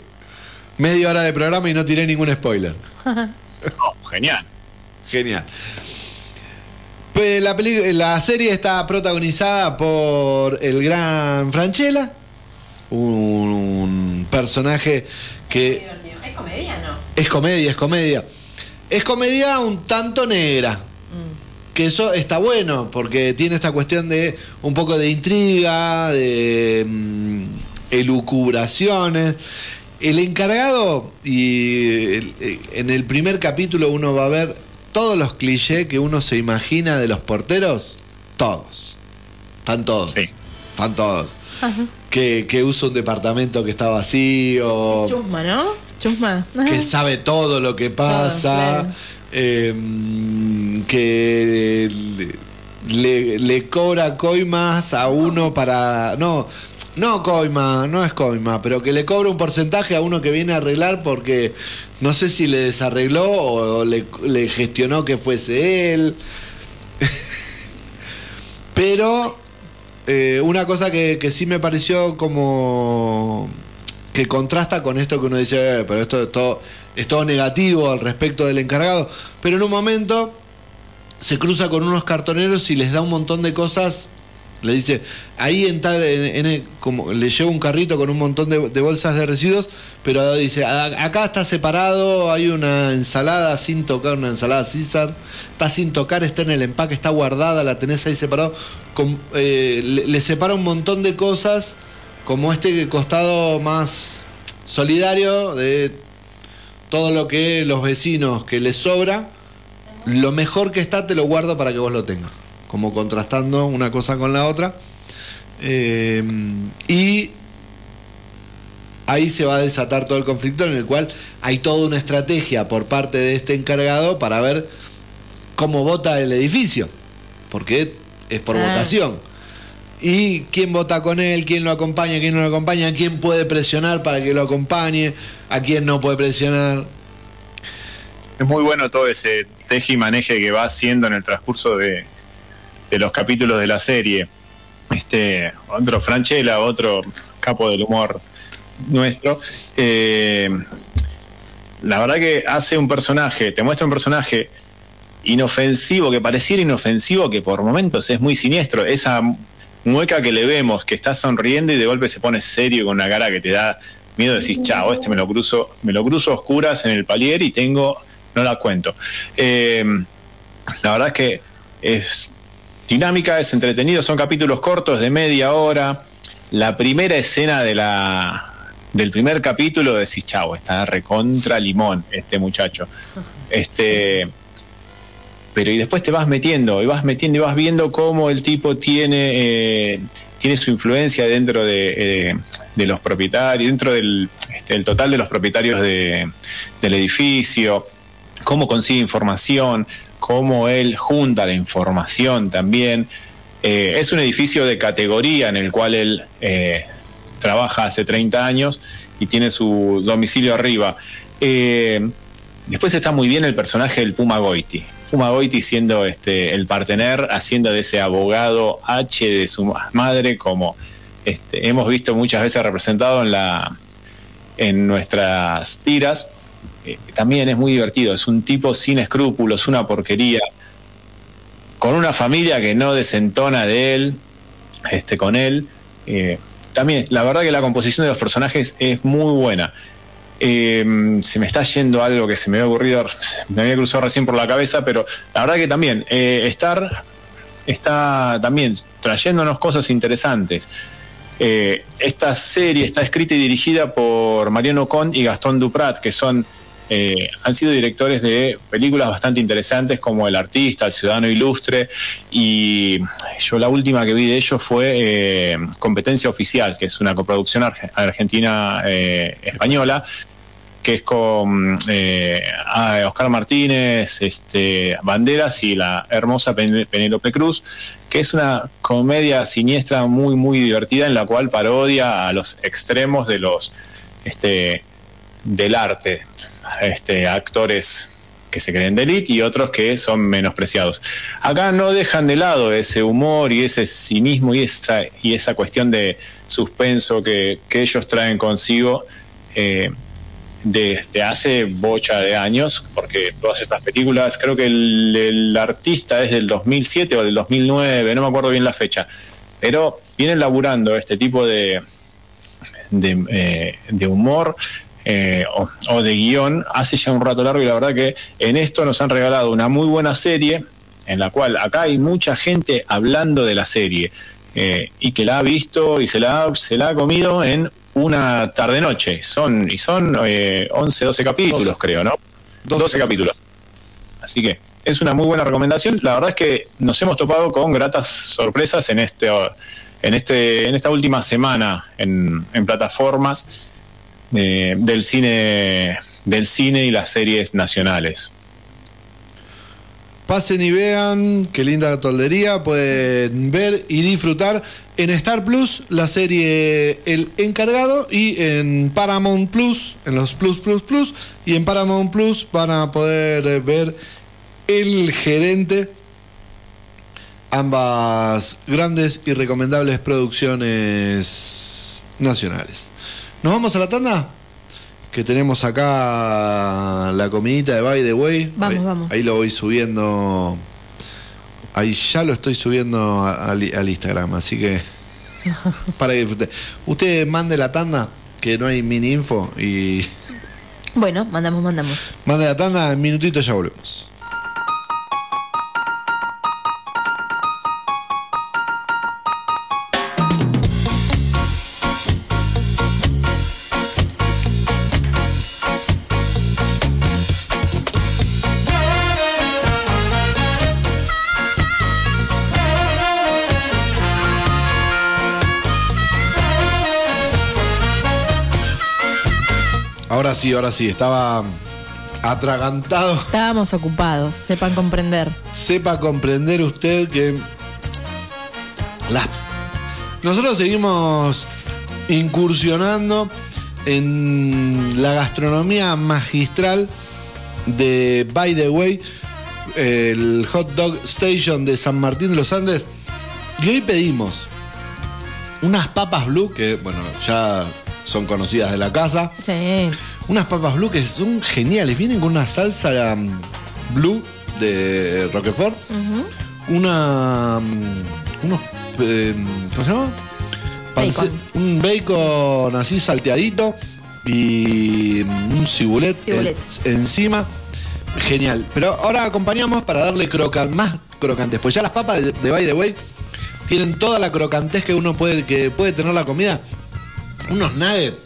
Media hora de programa y no tiré ningún spoiler. [LAUGHS]
Oh, genial.
Genial. La, la serie está protagonizada por el gran Franchella, un personaje que
¿Es comedia no?
es comedia, es comedia. Es comedia un tanto negra. Que eso está bueno, porque tiene esta cuestión de un poco de intriga, de mm, elucubraciones. El encargado, y el- en el primer capítulo uno va a ver todos los clichés que uno se imagina de los porteros, todos. Están todos.
Sí.
Están todos. Que, que usa un departamento que está vacío
Chusma, ¿no? Chusma.
que sabe todo lo que pasa,
claro.
eh, que le, le cobra coimas a uno para... No, no coima, no es coima, pero que le cobra un porcentaje a uno que viene a arreglar porque no sé si le desarregló o le, gestionó que fuese él. [LAUGHS] pero eh, una cosa que, que sí me pareció como que contrasta con esto que uno dice, "Eh, pero esto es todo, es todo negativo al respecto del encargado. Pero en un momento se cruza con unos cartoneros y les da un montón de cosas. Le dice, ahí en tal, como le lleva un carrito con un montón de, bolsas de residuos, pero dice, "A- acá está separado, hay una ensalada sin tocar, una ensalada César, está sin tocar, está en el empaque, está guardada, la tenés ahí separado. Eh, le, le separa un montón de cosas, como este costado más solidario de todo lo que los vecinos que les sobra, lo mejor que está te lo guardo para que vos lo tengas. Como contrastando una cosa con la otra. Eh, y ahí se va a desatar todo el conflicto en el cual hay toda una estrategia por parte de este encargado para ver cómo vota el edificio. Porque es por
Ah.
votación. Y quién vota con él, quién lo acompaña, quién no lo acompaña, quién puede presionar para que lo acompañe, a quién no puede presionar.
Es muy bueno todo ese teje y maneje que va haciendo en el transcurso de, de los capítulos de la serie. Este, otro Franchella, otro capo del humor nuestro. eh, la verdad que hace un personaje, te muestra un personaje inofensivo, que pareciera inofensivo, que por momentos es muy siniestro. Esa mueca que le vemos, que está sonriendo y de golpe se pone serio con una cara que te da miedo, decís, chao, este me lo cruzo, me lo cruzo oscuras en el palier y tengo, no la cuento. Eh, la verdad es que es dinámica, es entretenido, son capítulos cortos de media hora. La primera escena de la del primer capítulo decís, chao, está recontra limón este muchacho. Este pero y después te vas metiendo, y vas metiendo y vas viendo cómo el tipo tiene, eh, tiene su influencia dentro de, eh, de los propietarios, dentro del este, el total de los propietarios de- del edificio, cómo consigue información, cómo él junta la información también. Eh, es un edificio de categoría en el cual él eh, trabaja hace 30 años y tiene su domicilio arriba. Eh, después está muy bien el personaje del Puma Goiti. Puma Goiti siendo este, el partener, haciendo de ese abogado H de su madre, como este, hemos visto muchas veces representado en, la, en nuestras tiras. Eh, también es muy divertido, es un tipo sin escrúpulos, una porquería, con una familia que no desentona de él, este, con él. Eh, también, la verdad que la composición de los personajes es muy buena. Eh, se me está yendo algo que se me había ocurrido, me había cruzado recién por la cabeza, pero la verdad que también, eh, Star está también trayéndonos cosas interesantes. Eh, esta serie está escrita y dirigida por Mariano Con y Gastón Duprat, que son eh, han sido directores de películas bastante interesantes como El Artista, El Ciudadano Ilustre, y yo la última que vi de ellos fue eh, Competencia Oficial, que es una coproducción arge- argentina-española, que es con eh, a Oscar Martínez, este, Banderas y la hermosa Pen- Penélope Cruz, que es una comedia siniestra muy, muy divertida en la cual parodia a los extremos de los este, del arte, este, actores que se creen de élite y otros que son menospreciados. Acá no dejan de lado ese humor y ese cinismo y esa, y esa cuestión de suspenso que, que ellos traen consigo eh, desde hace bocha de años, porque todas estas películas, creo que el, artista es del 2007 o del 2009, no me acuerdo bien la fecha, pero vienen laburando este tipo de, de, eh, de humor eh, o, o de guion hace ya un rato largo y la verdad que en esto nos han regalado una muy buena serie en la cual acá hay mucha gente hablando de la serie eh, y que la ha visto y se la, ha- se la ha comido en una tarde-noche. Son, y son eh, 11, 12 capítulos, creo, ¿no?
12.
12 capítulos. Así que es una muy buena recomendación. La verdad es que nos hemos topado con gratas sorpresas en este en este en esta última semana en, en plataformas eh, del cine del cine y las series nacionales.
Pasen y vean, qué linda toldería, pueden ver y disfrutar en Star Plus la serie El Encargado y en Paramount Plus, en los Plus Plus Plus, y en Paramount Plus van a poder ver El Gerente, ambas grandes y recomendables producciones nacionales. ¿Nos vamos a la tanda? Que tenemos acá la comidita de By the Way.
Vamos,
ahí,
vamos.
Ahí lo voy subiendo. Ahí ya lo estoy subiendo al, al Instagram, así que. [LAUGHS] para que disfrute. Usted mande la tanda, que no hay mini info, y
Bueno, mandamos, mandamos.
mande la tanda, en minutito ya volvemos. Sí, ahora sí, estaba atragantado.
Estábamos ocupados, sepan comprender.
sepa comprender usted que las nosotros seguimos incursionando en la gastronomía magistral de By the Way, el Hot Dog Station de San Martín de los Andes. Y hoy pedimos unas papas blue, que bueno, ya son conocidas de la casa.
Sí.
Unas papas blue que son geniales. Vienen con una salsa um, blue de Roquefort. Una. um, unos. eh, ¿Cómo se llama?
Bacon.
Un bacon así salteadito. Y um, un cibulet,
Cibulet.
en- encima. Genial. Pero ahora acompañamos para darle crocan, más crocantes. Pues ya las papas de, de By the Way tienen toda la crocantez que uno puede, que puede tener la comida. Unos nuggets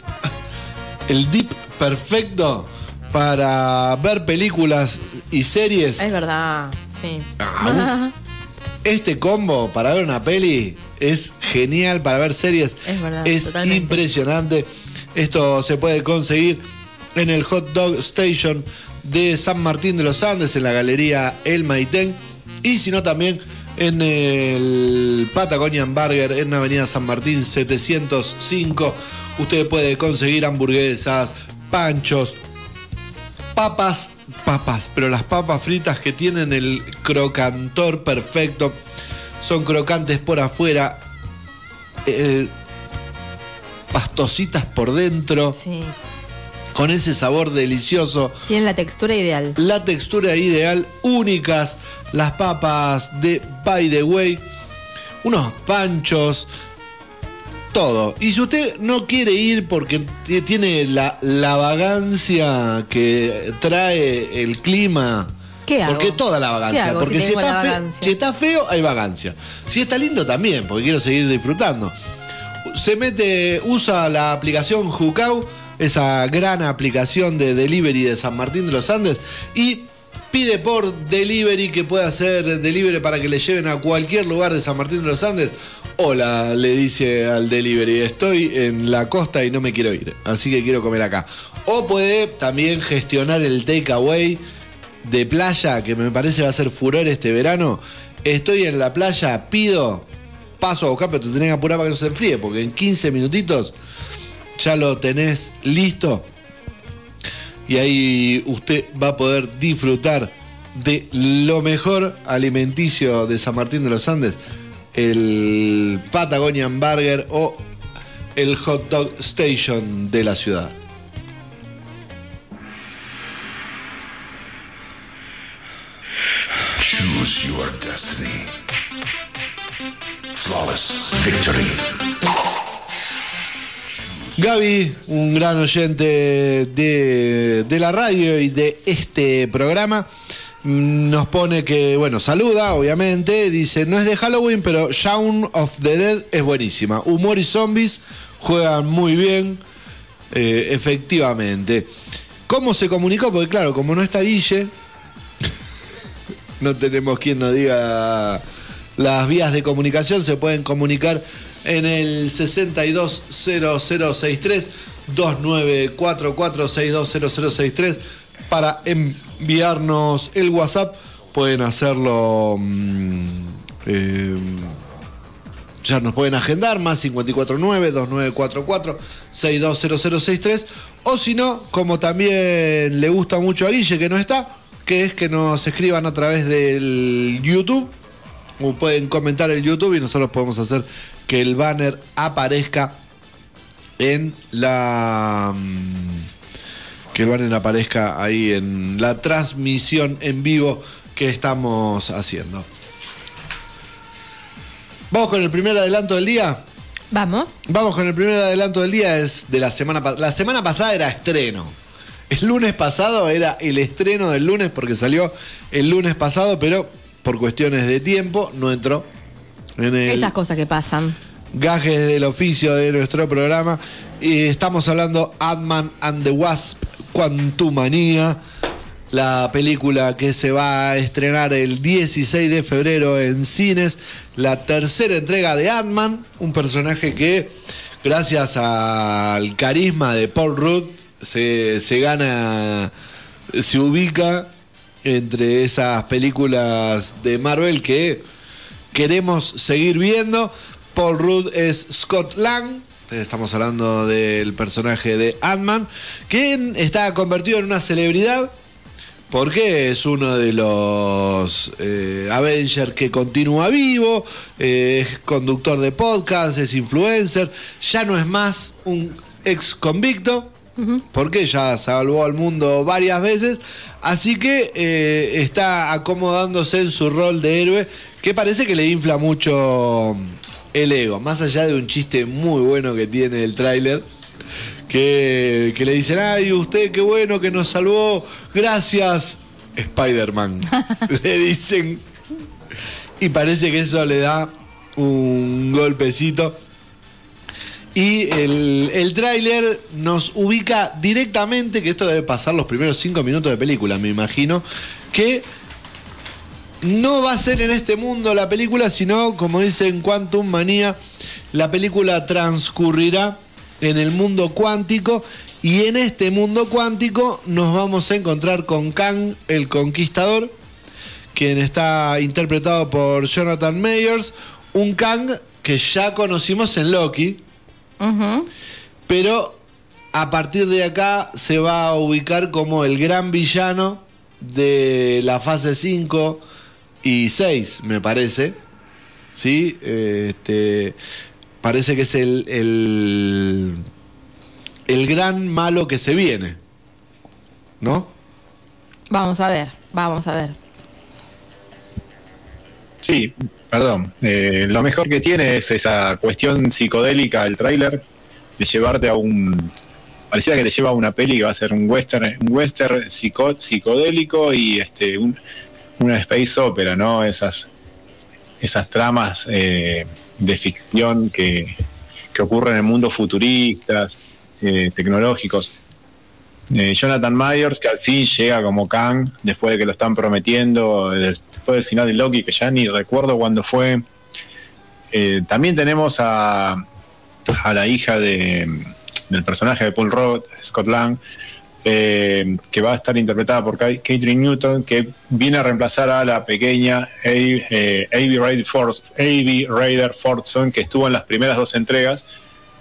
[LAUGHS] el dip perfecto para ver películas y series.
Es verdad, sí.
Ah, Este combo para ver una peli es genial, para ver series
Es verdad,
es
totalmente.
impresionante. Esto se puede conseguir en el Hot Dog Station de San Martín de los Andes, en la galería El Maitén, y si no también en el Patagonian Burger en Avenida San Martín 705. Usted puede conseguir hamburguesas, panchos, papas, papas, pero las papas fritas que tienen el crocantor perfecto son crocantes por afuera, eh, pastositas por dentro,
Sí.
con ese sabor delicioso.
Tienen la textura ideal.
La textura ideal, únicas, las papas de By the Way, unos panchos, todo. Y si usted no quiere ir porque tiene la, la vagancia que trae el clima.
¿Qué hago?
Porque toda la
¿Qué
vagancia. porque
si
si,
tengo
está
la
fe-
vagancia?
si está feo, hay vagancia. Si está lindo también, porque quiero seguir disfrutando. Se mete, usa la aplicación Jucau, esa gran aplicación de delivery de San Martín de los Andes, y pide por delivery que pueda hacer delivery para que le lleven a cualquier lugar de San Martín de los Andes. Hola, le dice al delivery, estoy en la costa y no me quiero ir, así que quiero comer acá. O puede también gestionar el takeaway de playa, que me parece va a ser furor este verano. Estoy en la playa, pido, paso a buscar, pero te tenés que apurar para que no se enfríe, porque en 15 minutitos ya lo tenés listo. Y ahí usted va a poder disfrutar de lo mejor alimenticio de San Martín de los Andes, el Patagonian Burger o el Hot Dog Station de la ciudad.
Choose your destiny. Flawless victory.
Gaby, un gran oyente de, de la radio y de este programa, nos pone que, bueno, saluda, obviamente, dice, no es de Halloween, pero Shaun of the Dead es buenísima. Humor y zombies juegan muy bien, eh, efectivamente. ¿Cómo se comunicó? Porque claro, como no está Guille, [LAUGHS] no tenemos quien nos diga las vías de comunicación, se pueden comunicar en el 620063 2944620063 para enviarnos el WhatsApp. Pueden hacerlo. mm, eh, ya nos pueden agendar, más 549-2944-620063. O si no, como también le gusta mucho a Guille que no está, que es que nos escriban a través del YouTube. O pueden comentar el YouTube y nosotros podemos hacer que el banner aparezca en la. Que el banner aparezca ahí en la transmisión en vivo que estamos haciendo. Vamos con el primer adelanto del día.
Vamos.
Vamos con el primer adelanto del día, es de la semana pasada. La semana pasada era estreno. El lunes pasado era el estreno del lunes porque salió el lunes pasado, pero por cuestiones de tiempo no entró en el
Esas cosas que pasan.
gajes del oficio de nuestro programa. Y estamos hablando Ant-Man and the Wasp, Quantumania, la película que se va a estrenar el 16 de febrero en cines, la tercera entrega de Ant-Man, un personaje que gracias al carisma de Paul Rudd se, se gana, se ubica entre esas películas de Marvel que queremos seguir viendo. Paul Rudd es Scott Lang. Estamos hablando del personaje de Ant-Man, que está convertido en una celebridad porque es uno de los eh, Avengers que continúa vivo, eh, es conductor de podcast, es influencer, ya no es más un ex convicto, porque ya salvó al mundo varias veces, así que eh, está acomodándose en su rol de héroe, que parece que le infla mucho el ego, más allá de un chiste muy bueno que tiene el tráiler. Que, que le dicen, ay, usted qué bueno que nos salvó, gracias, Spider-Man. [LAUGHS] le dicen. Y parece que eso le da un golpecito. Y el, el tráiler nos ubica directamente, que esto debe pasar los primeros cinco minutos de película, me imagino, que no va a ser en este mundo la película, sino, como dice en Quantum Manía, la película transcurrirá en el mundo cuántico y en este mundo cuántico nos vamos a encontrar con Kang el Conquistador, quien está interpretado por Jonathan Mayers, un Kang que ya conocimos en Loki, pero a partir de acá se va a ubicar como el gran villano de la fase 5 y 6, me parece. ¿Sí? Este, parece que es el, el, el gran malo que se viene. ¿No?
Vamos a ver, vamos a ver.
Sí, perdón. Eh, lo mejor que tiene es esa cuestión psicodélica del tráiler de llevarte a un. Parecía que te lleva a una peli que va a ser un western, un western psico- psicodélico y este un- una space opera, ¿no? Esas, esas tramas eh, de ficción que, que ocurren en mundos futuristas, eh, tecnológicos. Eh, Jonathan Myers, que al fin llega como Kang, después de que lo están prometiendo, después del final de Loki, que ya ni recuerdo cuándo fue. También tenemos a, a la hija de, del personaje de Paul Rudd, Scott Lang, eh, que va a estar interpretada por Catherine Newton, que viene a reemplazar a la pequeña A- eh, Raider Raider Fortson, que estuvo en las primeras dos entregas.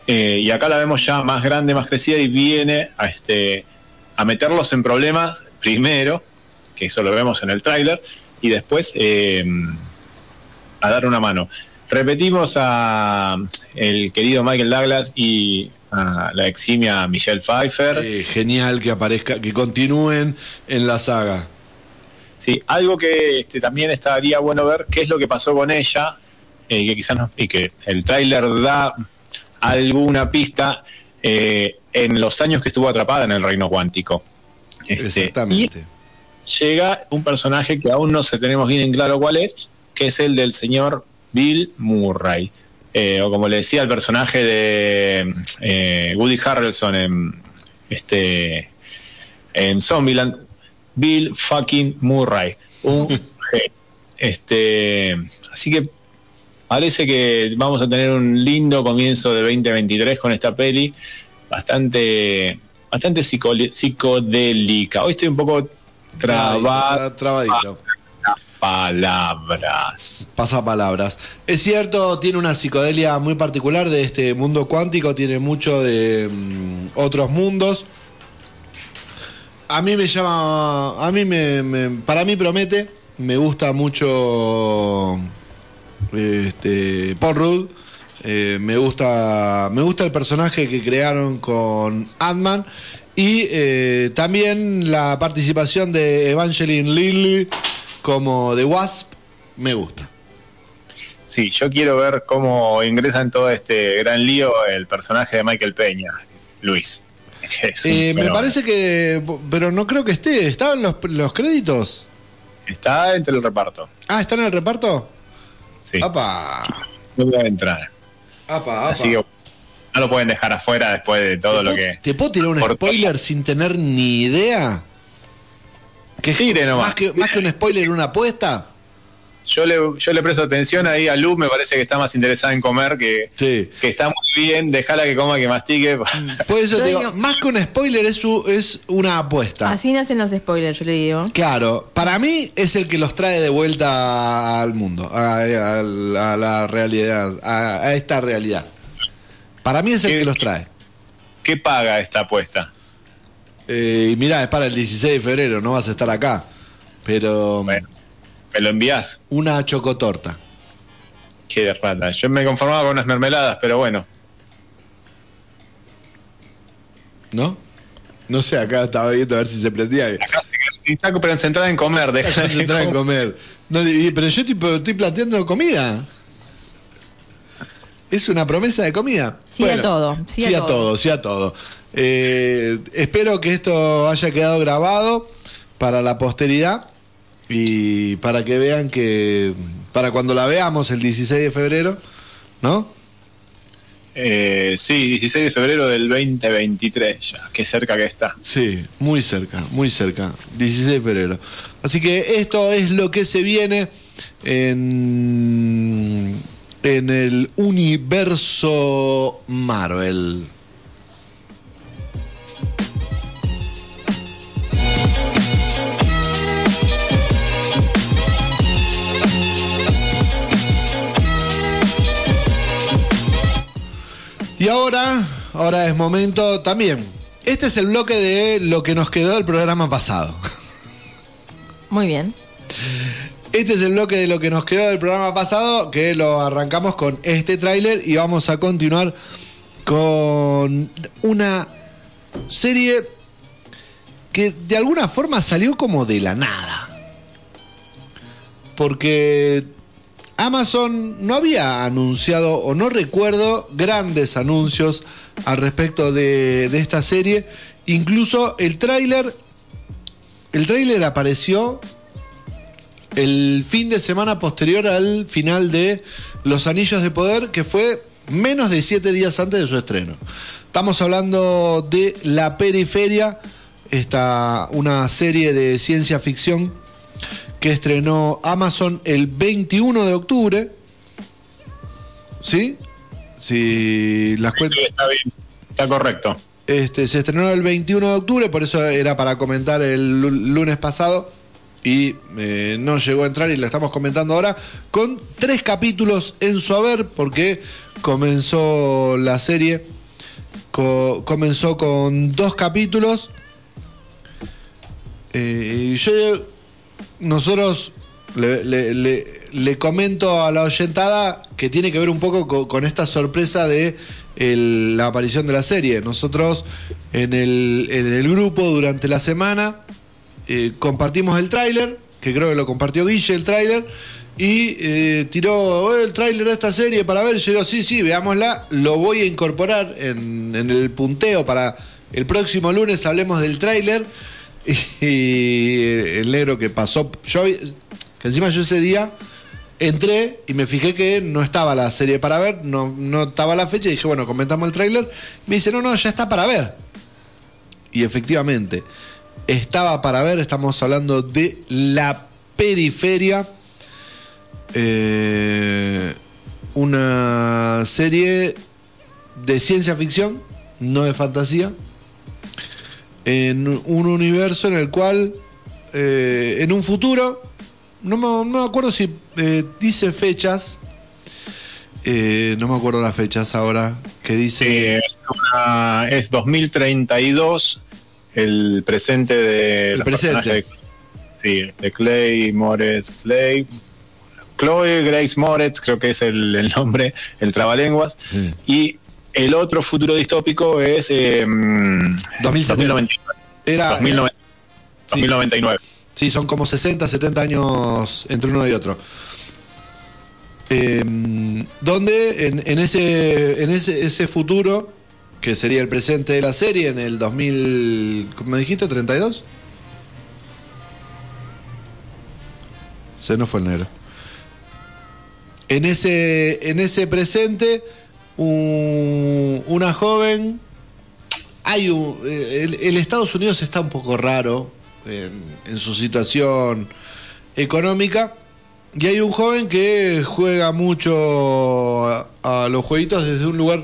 Eh, y acá la vemos ya más grande, más crecida, y viene a, este, a meterlos en problemas primero, que eso lo vemos en el tráiler, y después eh, a dar una mano. Repetimos a el querido Michael Douglas y a la eximia Michelle Pfeiffer.
Eh, genial que aparezca, que continúen en la saga.
Sí, algo que este, también estaría bueno ver qué es lo que pasó con ella, eh, que quizás no- y que el tráiler da alguna pista eh, en los años que estuvo atrapada en el reino cuántico. Este,
Exactamente.
y llega un personaje que aún no se tenemos bien en claro cuál es, que es el del señor Bill Murray. Eh, o como le decía el personaje de eh, Woody Harrelson en este en Zombieland, Bill fucking Murray. Un [LAUGHS] este, así que parece que vamos a tener un lindo comienzo de 2023 con esta peli, bastante bastante psicodélica. Hoy estoy un poco trabado
Trabadito.
Palabras.
Pasa palabras. Es cierto, tiene una psicodelia muy particular de este mundo cuántico, tiene mucho de mm, otros mundos. A mí me llama, a mí me, me- para mí promete, me gusta mucho este, Paul Rudd, eh, me gusta, me gusta el personaje que crearon con Ant-Man y eh, también la participación de Evangeline Lilly como The Wasp, me gusta.
Sí, yo quiero ver cómo ingresa en todo este gran lío el personaje de Michael Peña, Luis.
Eh, me parece que, pero no creo que esté, ¿estaban los, los créditos?
Está entre el reparto.
Ah, ¿está en el reparto?
Sí,
Apa,
no voy a entrar.
apa, apa.
Así que no lo pueden dejar afuera después de todo
¿Te
lo que.
¿Te puedo tirar un spoiler sin tener ni idea? Que es
Tire nomás.
más que, más que un spoiler, una apuesta.
Yo le, yo le presto atención ahí a Luz, me parece que está más interesada en comer, que,
Sí.
que está muy bien, déjala que coma, que mastique. [LAUGHS]
Por eso te digo,
digo-
más que un spoiler es, su- es una apuesta.
Así nacen los spoilers, yo le digo.
Claro, para mí es el que los trae de vuelta al mundo, a, a- a la realidad, a, a esta realidad. Para mí es el
¿Qué-
que los trae.
¿Qué paga esta apuesta?
Eh, y mirá, es para el 16 de febrero, no vas a estar acá. Pero
Bueno, me lo envías.
una chocotorta.
Qué rata. Yo me conformaba con unas mermeladas, pero bueno.
¿No? No sé, acá estaba viendo a ver si se prendía.
Acá se está concentrada en comer, que
concentrada en comer. No, pero yo tipo, estoy planteando comida. Es una promesa de comida.
Sí a todo, sí a
a
todo.
todo, sí a todo. Eh, espero que esto haya quedado grabado para la posteridad y para que vean que, para cuando la veamos el 16 de febrero, ¿no?
Eh, sí, 16 de febrero del 2023, ya. Qué cerca que está.
Sí, muy cerca, muy cerca. 16 de febrero. Así que esto es lo que se viene en, en el universo Marvel. Y ahora, ahora es momento también. Este es el bloque de lo que nos quedó del programa pasado.
Muy bien.
Este es el bloque de lo que nos quedó del programa pasado, que lo arrancamos con este tráiler y vamos a continuar con una serie que de alguna forma salió como de la nada. Porque Amazon no había anunciado, o no recuerdo, grandes anuncios al respecto de, esta serie. Incluso el tráiler, el tráiler apareció el fin de semana posterior al final de Los Anillos de Poder, que fue menos de siete días antes de su estreno. Estamos hablando de La Periferia, esta, una serie de ciencia ficción que estrenó Amazon el 21 de octubre. ¿Sí? Si las cuentas.
Sí, está bien. Está correcto.
Este, se estrenó el 21 de octubre, por eso era para comentar el lu- lunes pasado y eh, no llegó a entrar y la estamos comentando ahora con tres capítulos en su haber porque comenzó la serie, co- comenzó con dos capítulos. Eh, yo, nosotros le, comento a la oyentada que tiene que ver un poco co- con, esta sorpresa de la aparición de la serie. Nosotros en el, en el grupo durante la semana eh, compartimos el tráiler, que creo que lo compartió Guille el tráiler, y eh, tiró "Oh, el tráiler de esta serie para ver. Yo digo, sí, sí, veámosla, lo voy a incorporar en el punteo para el próximo lunes hablemos del tráiler. [LAUGHS] Y el negro que pasó, yo que encima yo ese día entré y me fijé que no estaba la serie para ver, no, no estaba la fecha y dije, bueno, comentamos el tráiler. Me dice, no, no, ya está para ver. Y efectivamente, estaba para ver, estamos hablando de la periferia. eh, una serie de ciencia ficción, no de fantasía, en un universo en el cual, eh, en un futuro, no me, no me acuerdo si eh, dice fechas, eh, no me acuerdo las fechas ahora, que dice...
Sí, es, una- es 2032 el presente de
El presente.
de, sí, de Clay Moretz, Clay, Chloe Grace Moretz, creo que es el, el nombre, el trabalenguas.
Sí.
Y el otro futuro distópico es eh, mm,
2070.
2099.
Era,
2090
Sí.
2099.
Sí, son como 60, 70 años entre uno y otro. Eh, donde en, en ese, en ese, ese futuro, que sería el presente de la serie, en el 2000, ¿cómo me dijiste? ¿32? Se nos fue el negro. En ese, en ese presente, un- una joven hay un, eh, el, Estados Unidos está un poco raro en, su situación económica y hay un joven que juega mucho a, a los jueguitos desde un lugar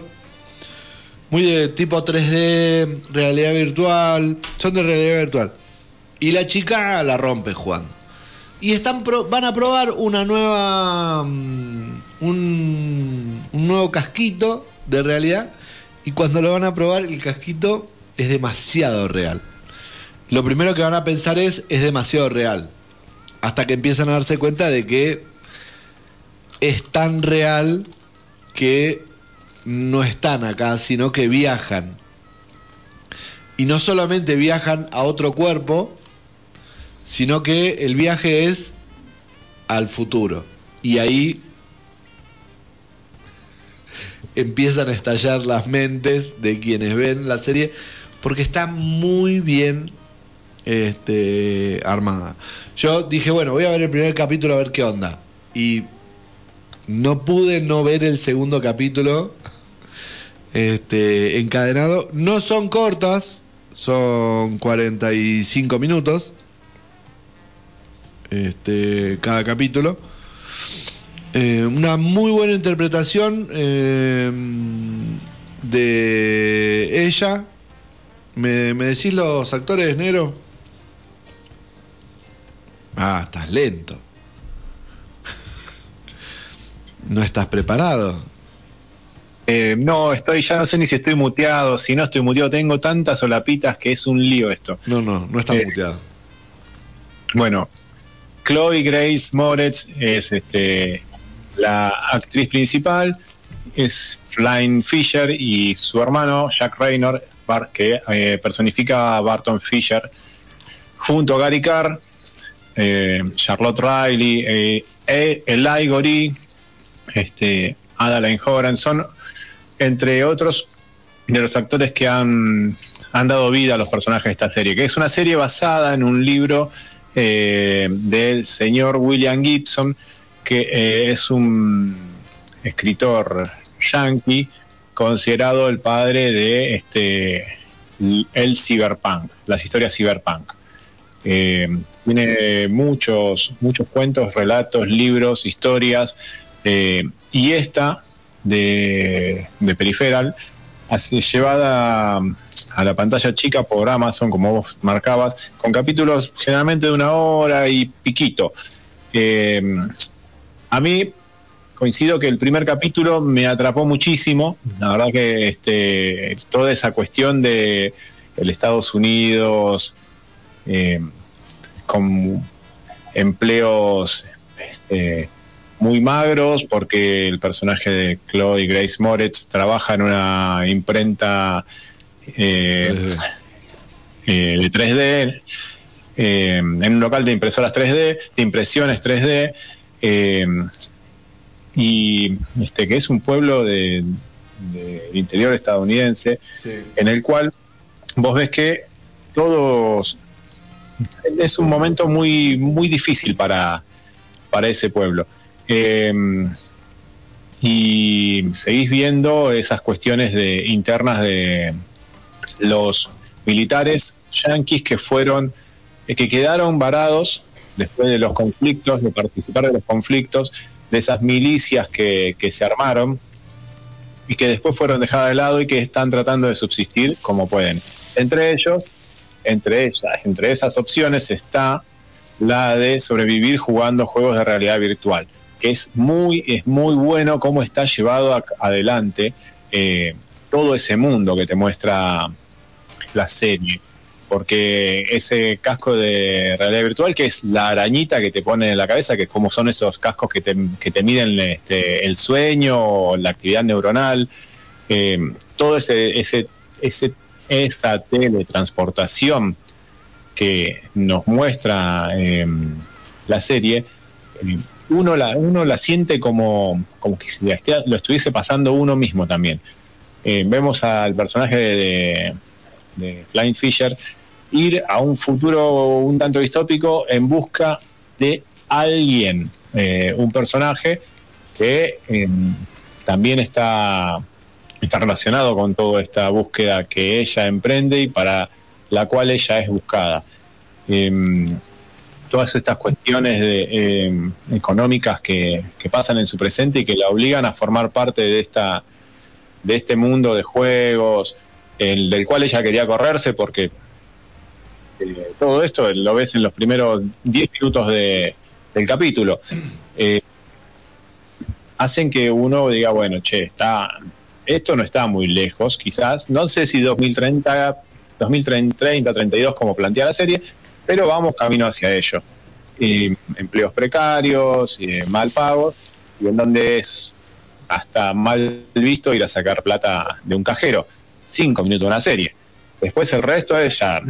muy de tipo 3D, realidad virtual, son de realidad virtual. Y la chica la rompe jugando. Y están pro- van a probar una nueva mm, un, un nuevo casquito de realidad y cuando lo van a probar el casquito es demasiado real. Lo primero que van a pensar es es demasiado real. Hasta que empiezan a darse cuenta de que es tan real que no están acá, sino que viajan. Y no solamente viajan a otro cuerpo, sino que el viaje es al futuro. Y ahí empiezan a estallar las mentes de quienes ven la serie, porque está muy bien este, armada. Yo dije, bueno, voy a ver el primer capítulo a ver qué onda. Y no pude no ver el segundo capítulo este, encadenado. No son cortas, son 45 minutos este, cada capítulo. Eh, una muy buena interpretación eh, de ella. ¿Me, me decís los actores, negro? Ah, estás lento. [LAUGHS] No estás preparado.
Eh, no, estoy, ya no sé ni si estoy muteado, si no estoy muteado, tengo tantas solapitas que es un lío esto.
No, no, no estás
Eh,
muteado.
Bueno, Chloe Grace Moretz es este, la actriz principal, es Flying Fisher y su hermano Jack Raynor, que eh, personifica a Barton Fisher, junto a Gary Carr, eh, Charlotte Riley, eh, eh, Eli Gory, este, Adaline Horan, son entre otros de los actores que han, han dado vida a los personajes de esta serie, que es una serie basada en un libro eh, del señor William Gibson, que eh, es un escritor yankee considerado el padre de este el cyberpunk, las historias cyberpunk. Eh, tiene muchos, muchos cuentos, relatos, libros, historias, eh, y esta de, de Peripheral así, llevada a la pantalla chica por Amazon, como vos marcabas, con capítulos generalmente de una hora y piquito. Eh, a mí coincido que el primer capítulo me atrapó muchísimo. La verdad que este, toda esa cuestión de el Estados Unidos eh, con empleos este, muy magros, porque el personaje de Chloe Grace Moretz trabaja en una imprenta eh, eh, de 3D, eh, en un local de impresoras 3D, de impresiones 3D, eh, y este, que es un pueblo de, del interior estadounidense, en el cual vos ves que todos es un momento muy muy difícil para, para ese pueblo. Eh, y seguís viendo esas cuestiones de, internas de los militares yanquis que fueron, que quedaron varados después de los conflictos, de participar de los conflictos, de esas milicias que, que se armaron y que después fueron dejadas de lado y que están tratando de subsistir como pueden. Entre ellos, entre ellas, entre esas opciones está la de sobrevivir jugando juegos de realidad virtual, que es muy, es muy bueno cómo está llevado adelante eh, todo ese mundo que te muestra la serie. Porque ese casco de realidad virtual, que es la arañita que te pone en la cabeza, que es como son esos cascos que te, que te miden este, el sueño la actividad neuronal, eh, todo ese, ese, ese, esa teletransportación que nos muestra eh, la serie, eh, uno, la, uno la siente como, como que si lo estuviese pasando uno mismo también. Eh, vemos al personaje de, de Flying Fisher ir a un futuro un tanto distópico en busca de alguien, eh, un personaje que eh, también está, está relacionado con toda esta búsqueda que ella emprende y para la cual ella es buscada. Em, todas estas cuestiones em, económicas que, que pasan en su presente y que la obligan a formar parte de esta de este mundo de juegos, el, del cual ella quería correrse porque eh, todo esto lo ves en los primeros 10 minutos de, del capítulo. Eh, hacen que uno diga, bueno, che, está, esto no está muy lejos, quizás, no sé si 2030, 2030, 32 como plantea la serie, pero vamos camino hacia ello. Empleos precarios, mal pagos, y en donde es hasta mal visto ir a sacar plata de un cajero. Cinco minutos de una serie. Después el resto es ya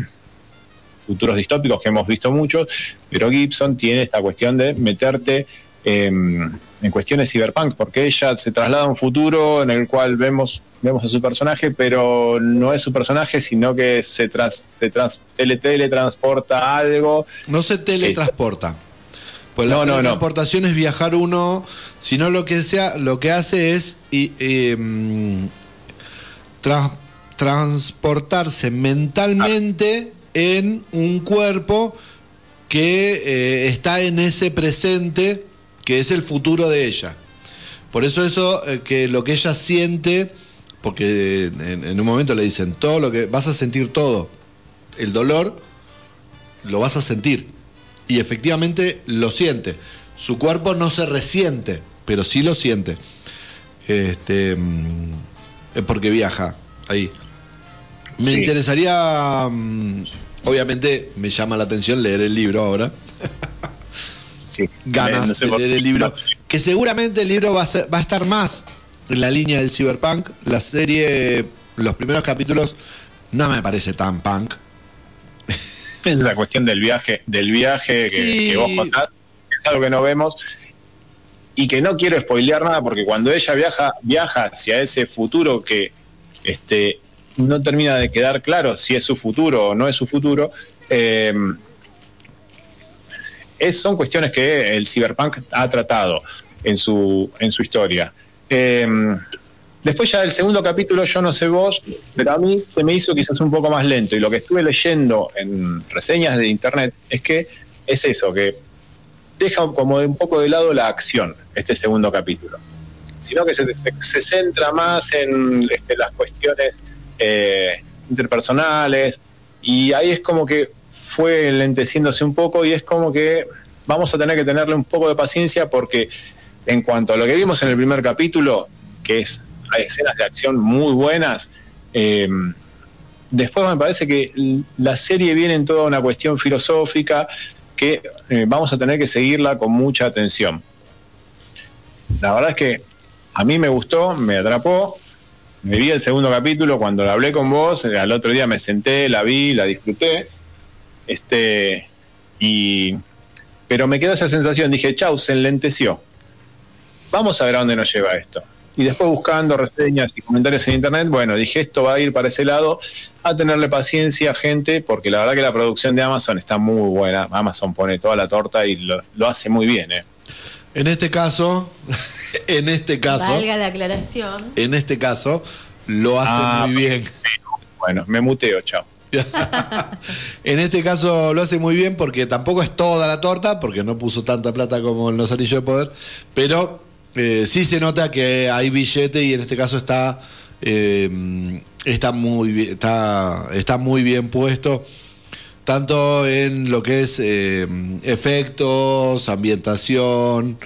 futuros distópicos que hemos visto muchos, pero Gibson tiene esta cuestión de meterte eh, en cuestiones cyberpunk, porque ella se traslada a un futuro en el cual vemos, vemos a su personaje, pero no es su personaje, sino que se, tras, se trans, tele, teletransporta algo.
No se teletransporta. Pues
No,
la
no, no.
teletransportación es viajar uno, sino lo que sea, lo que hace es y, eh, tra- transportarse mentalmente en un cuerpo que eh, está en ese presente que es el futuro de ella. Por eso eso eh, que lo que ella siente, porque en, en un momento le dicen todo lo que vas a sentir todo, el dolor lo vas a sentir y efectivamente lo siente. Su cuerpo no se resiente, pero sí lo siente. Este mm, es porque viaja ahí. Me
Sí.
interesaría mm, obviamente me llama la atención leer el libro ahora.
Sí,
ganas
no sé
de leer el libro. Que seguramente el libro va a, ser- va a estar más en la línea del cyberpunk. La serie, los primeros capítulos, no me parece tan punk. [LAUGHS]
Es la cuestión del viaje, del viaje que, que vos contás, que es algo que no vemos y que no quiero spoilear nada porque cuando ella viaja, viaja hacia ese futuro que este, no termina de quedar claro si es su futuro o no es su futuro, eh, es- son cuestiones que el cyberpunk ha tratado en su, en su historia. Eh, después ya del segundo capítulo, yo no sé vos, pero a mí se me hizo quizás un poco más lento y lo que estuve leyendo en reseñas de internet es que es eso, que deja como un poco de lado la acción, este segundo capítulo. sino que se, se- se centra más en este, las cuestiones eh, interpersonales y ahí es como que fue lenteciéndose un poco y es como que vamos a tener que tenerle un poco de paciencia porque en cuanto a lo que vimos en el primer capítulo, que es hay escenas de acción muy buenas, eh, después me parece que la serie viene en toda una cuestión filosófica que eh, vamos a tener que seguirla con mucha atención. La verdad es que a mí me gustó, me atrapó. Me vi el segundo capítulo cuando la hablé con vos, eh, al otro día me senté, la vi, la disfruté. Este, y, pero me quedó esa sensación, dije, chau, se enlenteció. Vamos a ver a dónde nos lleva esto. Y después buscando reseñas y comentarios en internet, bueno, dije, esto va a ir para ese lado, a tenerle paciencia, gente, porque la verdad que la producción de Amazon está muy buena. Amazon pone toda la torta y lo, lo hace muy bien, ¿eh?
En este caso, [LAUGHS] en este caso,
Valga la aclaración.
en este caso, lo hace
Ah,
muy bien.
Bueno, me muteo, chao. [LAUGHS]
en este caso lo hace muy bien porque tampoco es toda la torta, porque no puso tanta plata como en los anillos de poder, pero eh, sí se nota que hay billete y en este caso está, eh, está, muy, está, está muy bien puesto, tanto en lo que es eh, efectos, ambientación,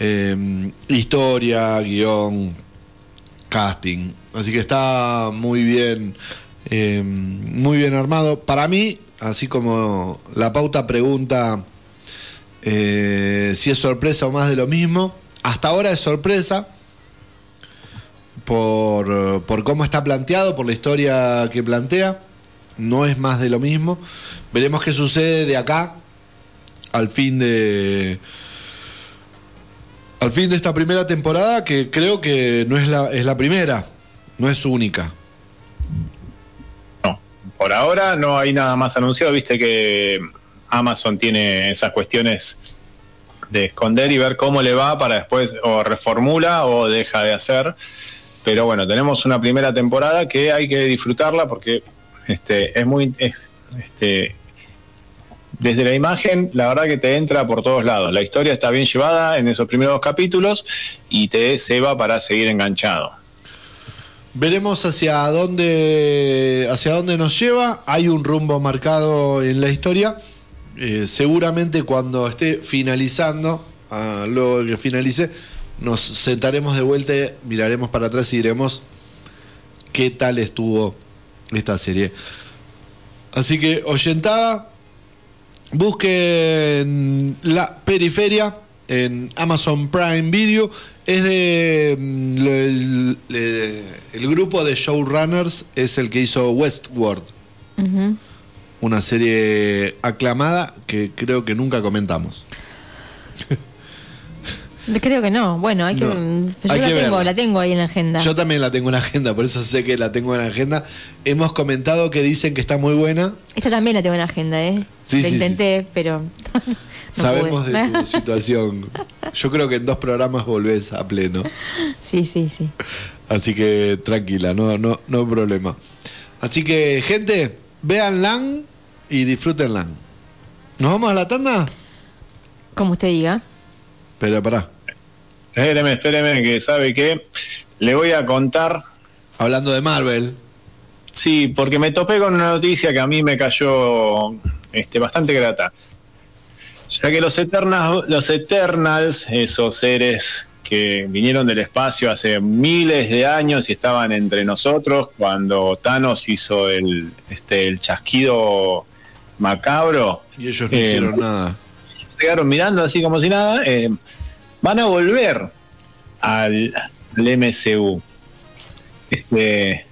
eh, historia, guion, casting. Así que está muy bien, eh, muy bien armado. Para mí, así como la pauta pregunta si es sorpresa o más de lo mismo, hasta ahora es sorpresa por, por cómo está planteado, por la historia que plantea. No es más de lo mismo. Veremos qué sucede de acá al fin de al fin de esta primera temporada, que creo que no es la, es la primera, no es única.
No, por ahora no hay nada más anunciado. Viste que Amazon tiene esas cuestiones de esconder y ver cómo le va para después o reformula o deja de hacer. Pero bueno, tenemos una primera temporada que hay que disfrutarla porque este, es muy... es- este, desde la imagen, la verdad que te entra por todos lados. La historia está bien llevada en esos primeros capítulos y te ceba para seguir enganchado.
Veremos hacia dónde, hacia dónde nos lleva. Hay un rumbo marcado en la historia. Eh, seguramente cuando esté finalizando, ah, luego que finalice, nos sentaremos de vuelta, miraremos para atrás y diremos qué tal estuvo esta serie. Así que, oyentada, busquen la periferia en Amazon Prime Video. Es de. mm, el grupo de showrunners es el que hizo Westworld. Una serie aclamada que creo que nunca comentamos. [LAUGHS]
Creo que no. Bueno, hay que.
No,
yo
hay
la
que
tengo,
verla.
la tengo ahí en la agenda.
Yo también la tengo en la agenda, por eso sé que la tengo en la agenda. Hemos comentado que dicen que está muy buena.
Esta también la tengo en la agenda, ¿eh?
Sí,
la
sí,
intenté, pero. [LAUGHS] no
Sabemos
pude.
de tu [LAUGHS] situación. Yo creo que en dos programas volvés a pleno.
sí, sí, sí.
Así que tranquila, no, no, no problema. Así que, gente, véanla y disfrútenla. ¿Nos vamos a la tanda?
Como usted diga.
Pero pará,
Espéreme, espéreme, que sabe que le voy a contar
hablando de Marvel.
Sí, porque me topé con una noticia que a mí me cayó este, bastante grata. Ya que los Eternals, los Eternals, esos seres que vinieron del espacio hace miles de años y estaban entre nosotros cuando Thanos hizo el, este, el chasquido macabro,
Y ellos no
Eh,
hicieron nada.
quedaron mirando así como si nada, eh, van a volver al, MCU. Este,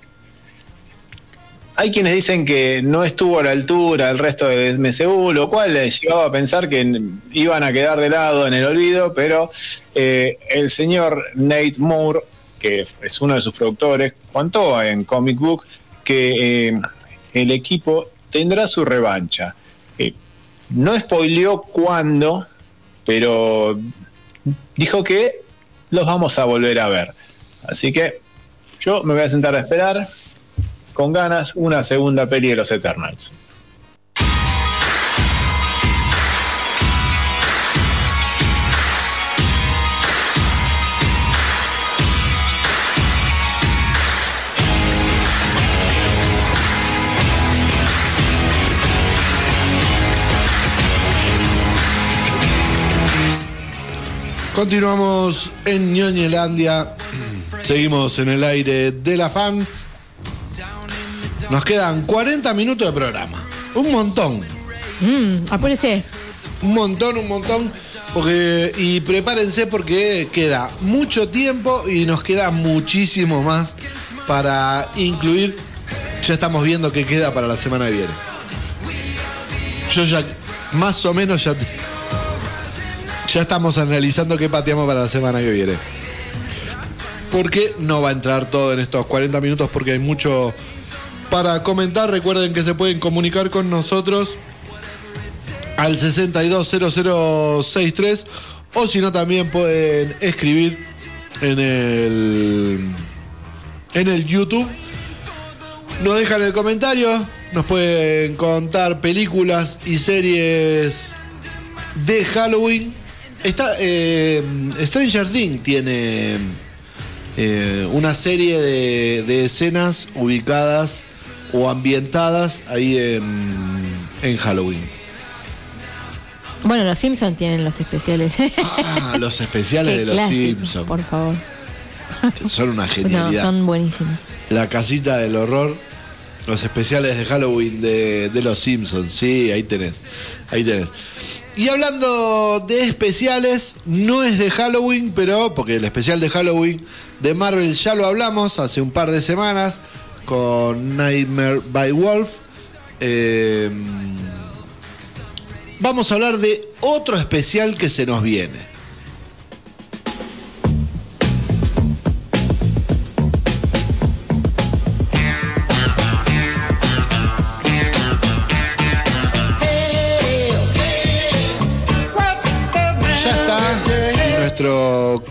hay quienes dicen que no estuvo a la altura del resto del MCU, lo cual les llevaba a pensar que iban a quedar de lado en el olvido, pero eh, el señor Nate Moore, que es uno de sus productores, contó en Comic Book que eh, el equipo tendrá su revancha. Eh, no spoileó cuándo, pero dijo que los vamos a volver a ver. Así que yo me voy a sentar a esperar con ganas una segunda peli de los Eternals.
Continuamos en Ñoñelandia. Seguimos en el aire de la fan. Nos quedan 40 minutos de programa. Un montón.
Mm, apúrese.
Un montón, un montón. Porque, y prepárense porque queda mucho tiempo y nos queda muchísimo más para incluir. Ya estamos viendo qué queda para la semana que viene. Yo ya, más o menos ya, te- ya estamos analizando qué pateamos para la semana que viene. Porque no va a entrar todo en estos 40 minutos porque hay mucho para comentar. Recuerden que se pueden comunicar con nosotros al 620063 o si no también pueden escribir en el en el YouTube. Nos dejan el comentario, nos pueden contar películas y series de Halloween. Está eh, Stranger Things tiene eh, una serie de, de escenas ubicadas o ambientadas ahí en, en Halloween.
Bueno, los Simpsons tienen los especiales.
Ah, los especiales [LAUGHS] de los Simpsons.
Por favor.
que son una [LAUGHS]
No,
genialidad.
son buenísimos.
La casita del horror, los especiales de Halloween de, de los Simpsons. Sí, ahí tenés. Ahí tenés. Y hablando de especiales, no es de Halloween, pero porque el especial de Halloween de Marvel ya lo hablamos hace un par de semanas con Nightmare by Wolf. Eh, vamos a hablar de otro especial que se nos viene.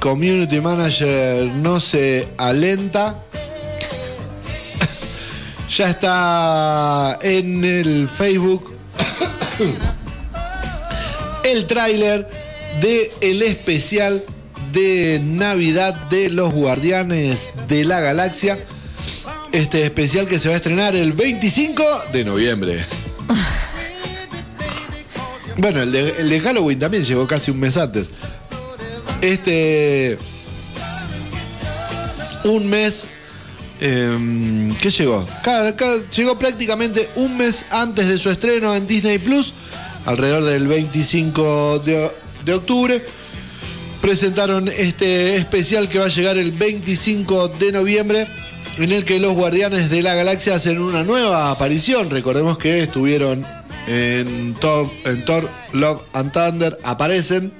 Community manager no se alenta. [LAUGHS] Ya está en el Facebook [COUGHS] el tráiler de el especial de Navidad de los Guardianes de la Galaxia. Este especial que se va a estrenar el 25 de noviembre. [LAUGHS] Bueno, el de, el de Halloween también llegó casi un mes antes. Este. Un mes. em, ¿Qué llegó? Llegó prácticamente un mes antes de su estreno en Disney Plus, alrededor del 25 de, de octubre. Presentaron este especial que va a llegar el 25 de noviembre, en el que los Guardianes de la Galaxia hacen una nueva aparición. Recordemos que estuvieron en Thor, en Thor Love and Thunder, aparecen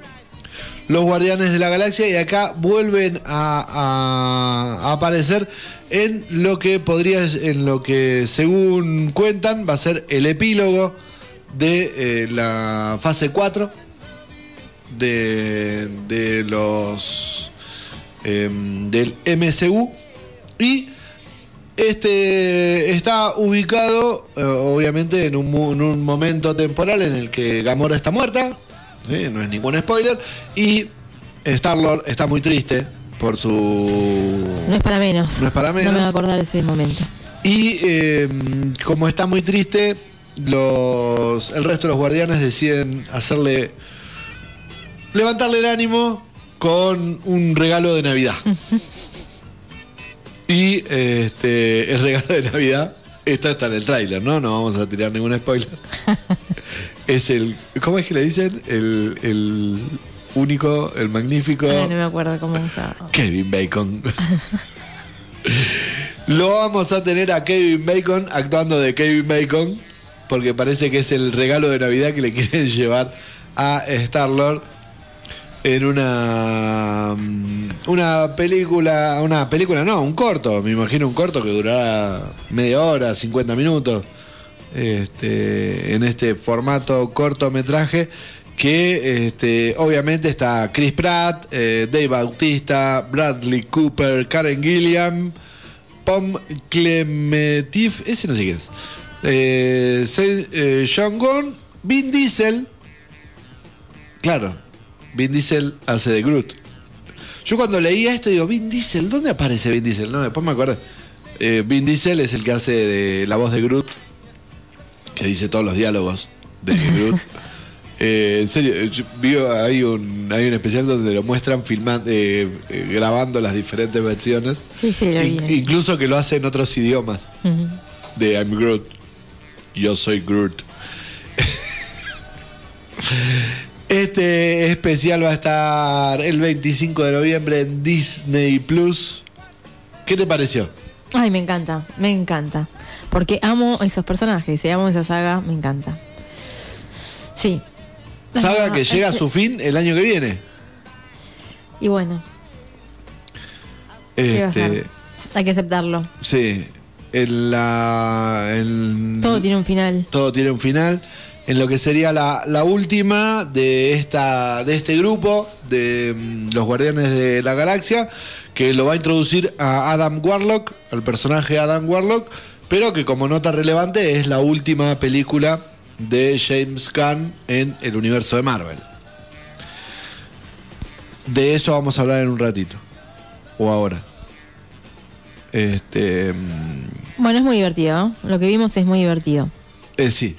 los Guardianes de la Galaxia y acá vuelven a, a- aparecer en lo que podría, en lo que según cuentan va a ser el epílogo de eh, la fase 4 de, de los em, del MCU y este está ubicado, eh, obviamente, en un momento temporal en el que Gamora está muerta, ¿sí? no es ningún spoiler, y Star-Lord está muy triste por su...
No es para menos.
No es para menos.
No me voy a acordar ese momento.
Y eh, como está muy triste, los, el resto de los guardianes deciden hacerle... levantarle el ánimo con un regalo de Navidad. [LAUGHS] Y este, el regalo de Navidad, esto está en el tráiler, ¿no? No vamos a tirar ningún spoiler. [LAUGHS] es el, ¿cómo es que le dicen? El, el único, el magnífico
Ay, no me acuerdo cómo estaba.
Kevin Bacon. [LAUGHS] Lo vamos a tener a Kevin Bacon actuando de Kevin Bacon, porque parece que es el regalo de Navidad que le [LAUGHS] quieren llevar a Star Lord en una mm, una película, una película no, un corto, me imagino un corto que durará media hora, 50 minutos, este, en este formato cortometraje que este, obviamente está Chris Pratt, eh, Dave Bautista, Bradley Cooper, Karen Gilliam, Pom Clementif, ese no sé quién es, eh, eh, Sean Gunn, Vin Diesel, claro, Vin Diesel hace de Groot. Yo cuando leía esto digo, Vin Diesel, ¿dónde aparece Vin Diesel? No, después me. Eh, Vin Diesel es el que hace de la voz de Groot, que dice todos los diálogos de Groot. [LAUGHS] Eh, en serio, yo vi- hay un, hay un especial donde lo muestran filmando, eh, eh, grabando las diferentes versiones.
Sí, sí, lo vi.
In- incluso que lo hace en otros idiomas. De I'm Groot. Yo soy Groot. [LAUGHS] Este especial va a estar el 25 de noviembre en Disney Plus. ¿Qué te pareció?
Ay, me encanta, me encanta. Porque amo esos personajes, y amo esa saga, me encanta. Sí.
Saga que llega a su fin el año que viene.
Y bueno, ¿qué va a
Este,
ser? Hay que aceptarlo.
sí. En la, en-
Todo tiene un final.
todo tiene un final. En lo que sería la, la última de esta de este grupo de mm, los Guardianes de la Galaxia, que lo va a introducir a Adam Warlock, al personaje Adam Warlock, pero que como nota relevante es la última película de James Gunn en el universo de Marvel. De eso vamos a hablar en un ratito. O ahora. Este. mm,
Bueno, es muy divertido. ¿no? Lo que vimos es muy divertido.
eh, sí,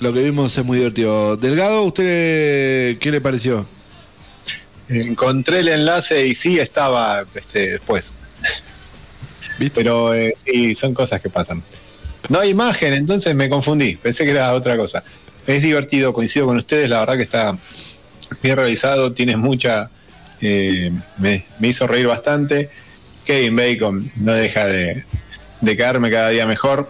lo que vimos es muy divertido. Delgado, ¿usted qué le pareció?
Encontré el enlace y sí estaba este, después. Pero eh, sí, son cosas que pasan. No hay imagen, entonces me confundí. Pensé que era otra cosa. Es divertido, coincido con ustedes. La verdad que está bien realizado. Tiene mucha. eh, me, me hizo reír bastante. Kevin Bacon no deja de, de caerme cada día mejor.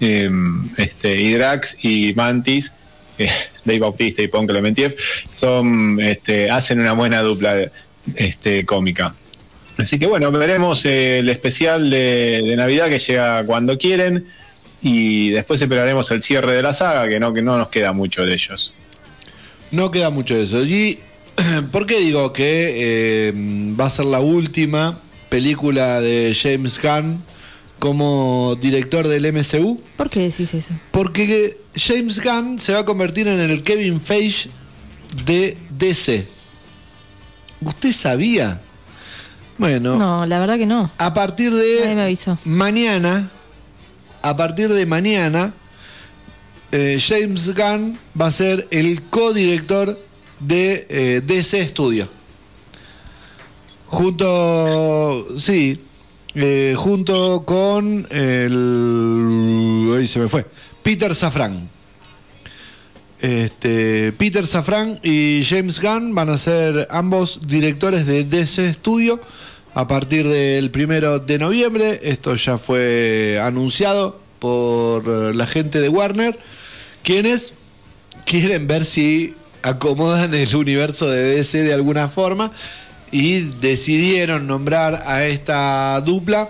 Eh, este, y Drax y Mantis, eh, Dave Bautista y Pon Clementiev, son, este, hacen una buena dupla este, cómica. Así que bueno, veremos eh, el especial de, de Navidad que llega cuando quieren y después esperaremos el cierre de la saga, que no, que no nos queda mucho de ellos.
No queda mucho de eso. ¿Y [CLEARS THROAT] por qué digo que eh, va a ser la última película de James Gunn como director del MCU?
¿Por qué decís eso?
Porque James Gunn se va a convertir en el Kevin Feige de DC. ¿Usted sabía? Bueno,
No, la verdad que no.
a partir
me
de
avisó.
mañana, a partir de mañana, eh, James Gunn va a ser el co-director de eh, DC Studio. Junto, sí, eh, junto con el, ahí se me fue, Peter Safran. Este, Peter Safran y James Gunn van a ser ambos directores de DC Studio a partir del primero de noviembre. Esto ya fue anunciado por eh, la gente de Warner, quienes quieren ver si acomodan el universo de DC de alguna forma y decidieron nombrar a esta dupla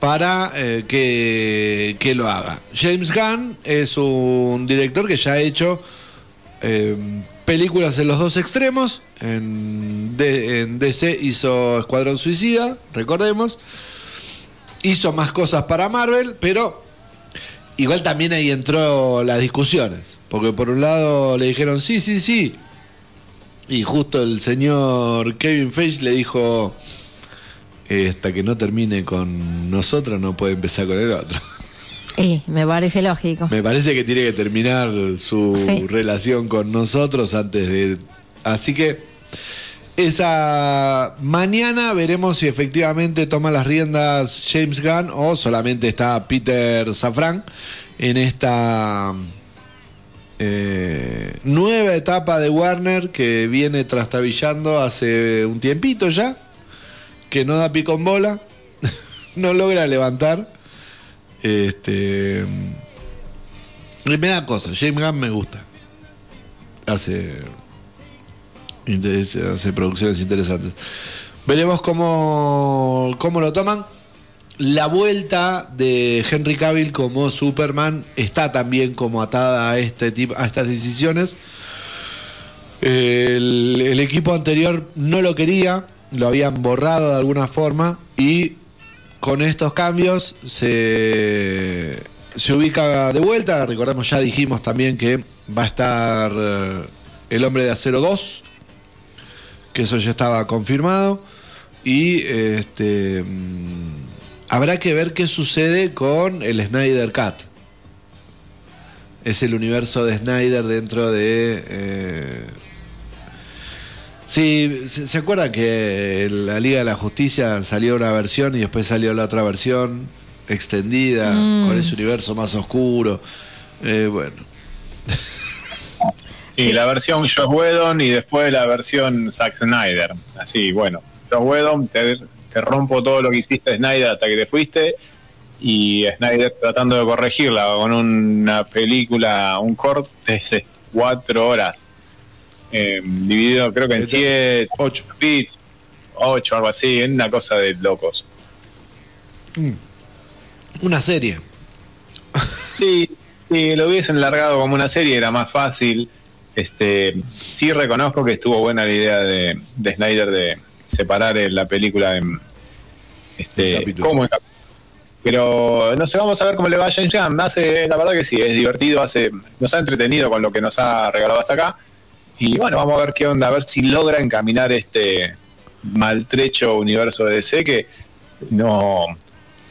para eh, que, que lo haga. James Gunn es un director que ya ha hecho eh, películas en los dos extremos. En, D- en DC hizo Escuadrón Suicida, recordemos. Hizo más cosas para Marvel, pero igual también ahí entró las discusiones. Porque por un lado le dijeron sí, sí, sí. Y justo el señor Kevin Feige le dijo, "Eh, hasta que no termine con nosotros no puede empezar con el otro.
Eh, me parece lógico.
Me parece que tiene que terminar su
Sí.
relación con nosotros antes de... Así que esa mañana veremos si efectivamente toma las riendas James Gunn o solamente está Peter Safran en esta eh, nueva etapa de Warner que viene trastabillando hace un tiempito ya, que no da pico en bola, [LAUGHS] no logra levantar. Este. Primera cosa, James Gunn me gusta. Hace producciones interesantes. Veremos cómo, cómo lo toman. La vuelta de Henry Cavill como Superman está también como atada a este tipo, a estas decisiones. El, el equipo anterior no lo quería, lo habían borrado de alguna forma y con estos cambios se, se ubica de vuelta. Recordemos, ya dijimos también que va a estar eh, el hombre de acero 2, que eso ya estaba confirmado. Y este mm, habrá que ver qué sucede con el Snyder Cut. Es el universo de Snyder dentro de... eh, Sí, ¿se, se acuerdan que en la Liga de la Justicia salió una versión y después salió la otra versión extendida con ese universo más oscuro? Eh, bueno,
Y la versión Josh Whedon y después la versión Zack Snyder. Así, bueno, Josh Whedon, te, te rompo todo lo que hiciste Snyder hasta que te fuiste. Y Snyder tratando de corregirla con una película, un corte de cuatro horas. Eh, dividido creo que en siete,
ocho.
bits, ocho, algo así, en una cosa de locos.
Una serie. [LAUGHS]
Sí, si lo hubiesen largado como una serie era más fácil. Este, sí reconozco que estuvo buena la idea de, de Snyder de separar eh, la película en este como en pero no sé, vamos a ver cómo le va a James Gunn. Hace, la verdad que sí, es divertido, hace, nos ha entretenido con lo que nos ha regalado hasta acá. Y bueno, vamos a ver qué onda, a ver si logra encaminar este maltrecho universo de DC que no,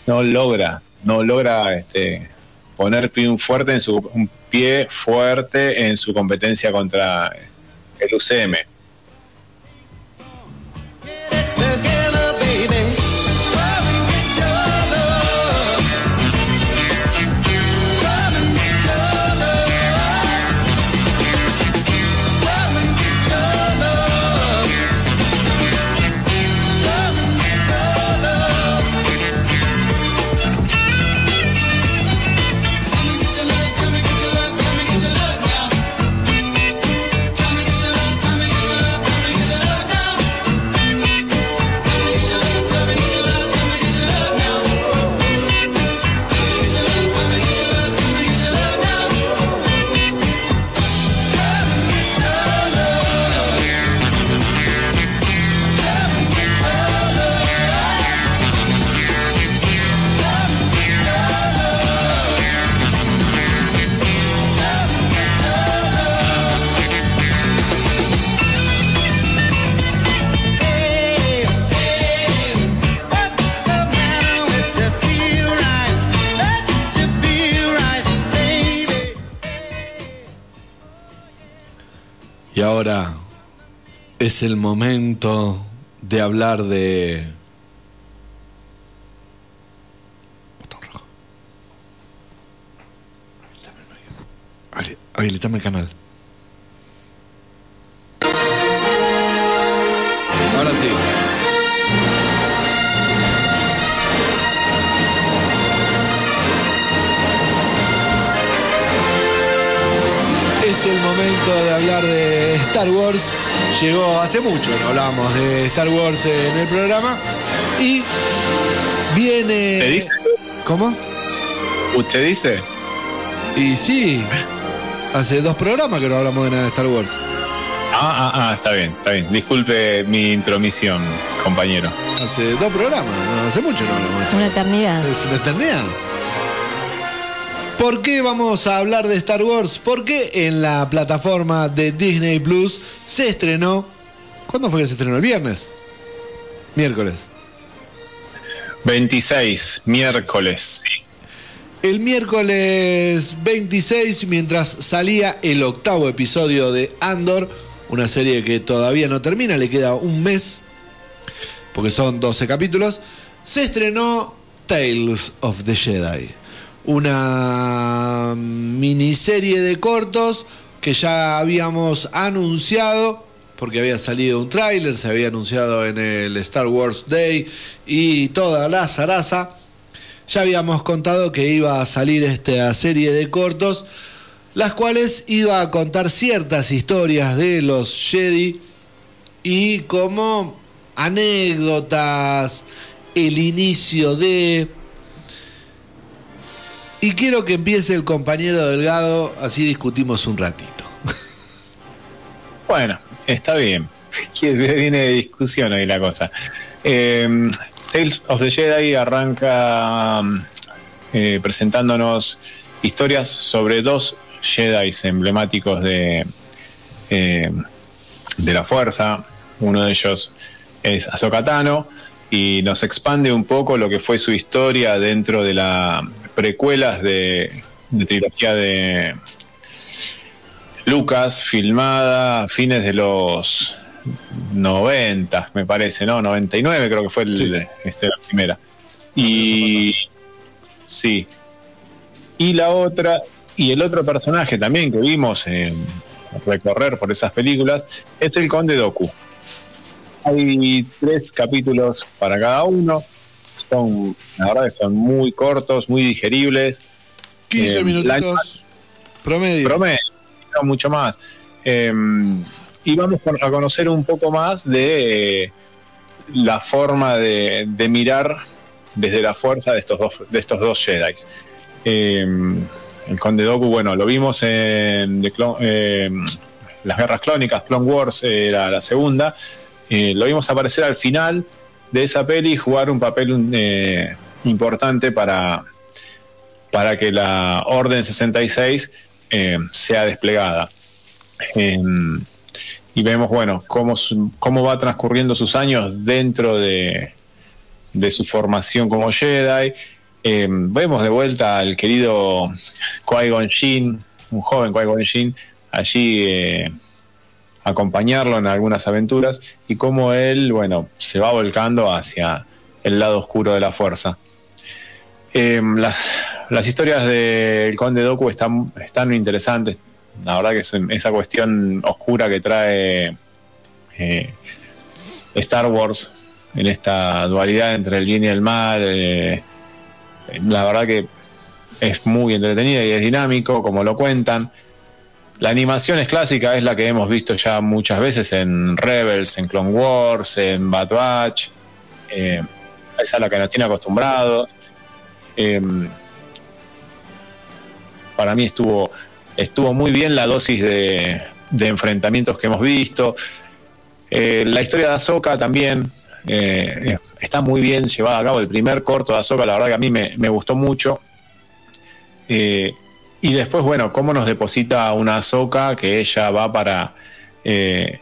no logra, no logra este, poner pie fuerte en su un pie fuerte en su competencia contra el UCM.
Ahora es el momento de hablar de... Botón rojo. Habilitame- el canal. Ahora sí. Es el momento de hablar de Star Wars. Llegó hace mucho, no hablábamos de Star Wars en el programa. Y viene.
¿Te dice?
¿Cómo?
¿Usted dice?
Y sí, hace dos programas que no hablamos de nada de Star Wars.
Ah, ah, ah, está bien, está bien. Disculpe mi intromisión, compañero.
Hace dos programas, hace mucho no hablamos de Star
Una eternidad.
Es una eternidad. ¿Por qué vamos a hablar de Star Wars? Porque en la plataforma de Disney Plus se estrenó. ¿Cuándo fue que se estrenó? ¿El viernes? Miércoles.
26, miércoles.
El miércoles 26, mientras salía el octavo episodio de Andor, una serie que todavía no termina, le queda un mes, porque son 12 capítulos, se estrenó Tales of the Jedi, una miniserie de cortos que ya habíamos anunciado, porque había salido un tráiler, se había anunciado en el Star Wars Day y toda la zaraza. Ya habíamos contado que iba a salir esta serie de cortos, las cuales iba a contar ciertas historias de los Jedi y como anécdotas, el inicio de... Y quiero que empiece el compañero Delgado, así discutimos un ratito.
Bueno, está bien. [LAUGHS] Viene de discusión ahí la cosa. Eh, Tales of the Jedi arranca mm, eh, presentándonos historias sobre dos Jedi emblemáticos de, eh, de la fuerza. Uno de ellos es Ahsoka Tano y nos expande un poco lo que fue su historia dentro de las precuelas de, de trilogía de Lucas, filmada a fines de los 90, me parece, ¿no? 99 creo que fue el-
Sí.
este, la primera. Y sí. Y la otra, y el otro personaje también que vimos en recorrer por esas películas es el Conde Doku. Hay tres capítulos para cada uno. Son, la verdad que son muy cortos, muy digeribles.
15
Eh,
minutitos promedio.
Promedio, mucho más. Eh, y vamos a conocer un poco más de eh, la forma de, de mirar desde la fuerza de estos dos, de estos dos Jedi. Eh, el Conde Doku, bueno, lo vimos en The Clone- eh, las Guerras Clónicas, Clone Wars era la segunda. Eh, lo vimos aparecer al final de esa peli jugar un papel eh, importante para, para que la Orden 66 eh, sea desplegada. Eh, y vemos, bueno, cómo, cómo va transcurriendo sus años dentro de, de su formación como Jedi. Eh, vemos de vuelta al querido Qui-Gon Jinn, un joven Qui-Gon Jinn, allí eh, acompañarlo en algunas aventuras y cómo él, bueno, se va volcando hacia el lado oscuro de la fuerza. Eh, las, las historias del Conde Doku están, están interesantes. La verdad que es esa cuestión oscura que trae eh, Star Wars en esta dualidad entre el bien y el mal. eh, la verdad que es muy entretenida y es dinámico, como lo cuentan. La animación es clásica, es la que hemos visto ya muchas veces en Rebels, en Clone Wars, en Bad Batch. eh, esa es a la que nos tiene acostumbrados. Eh, para mí estuvo, estuvo muy bien la dosis de, de enfrentamientos que hemos visto. Eh, la historia de Ahsoka también eh, está muy bien llevada a cabo. El primer corto de Ahsoka, la verdad que a mí me, me gustó mucho. Eh, y después, bueno, cómo nos deposita una Ahsoka que ella va para eh,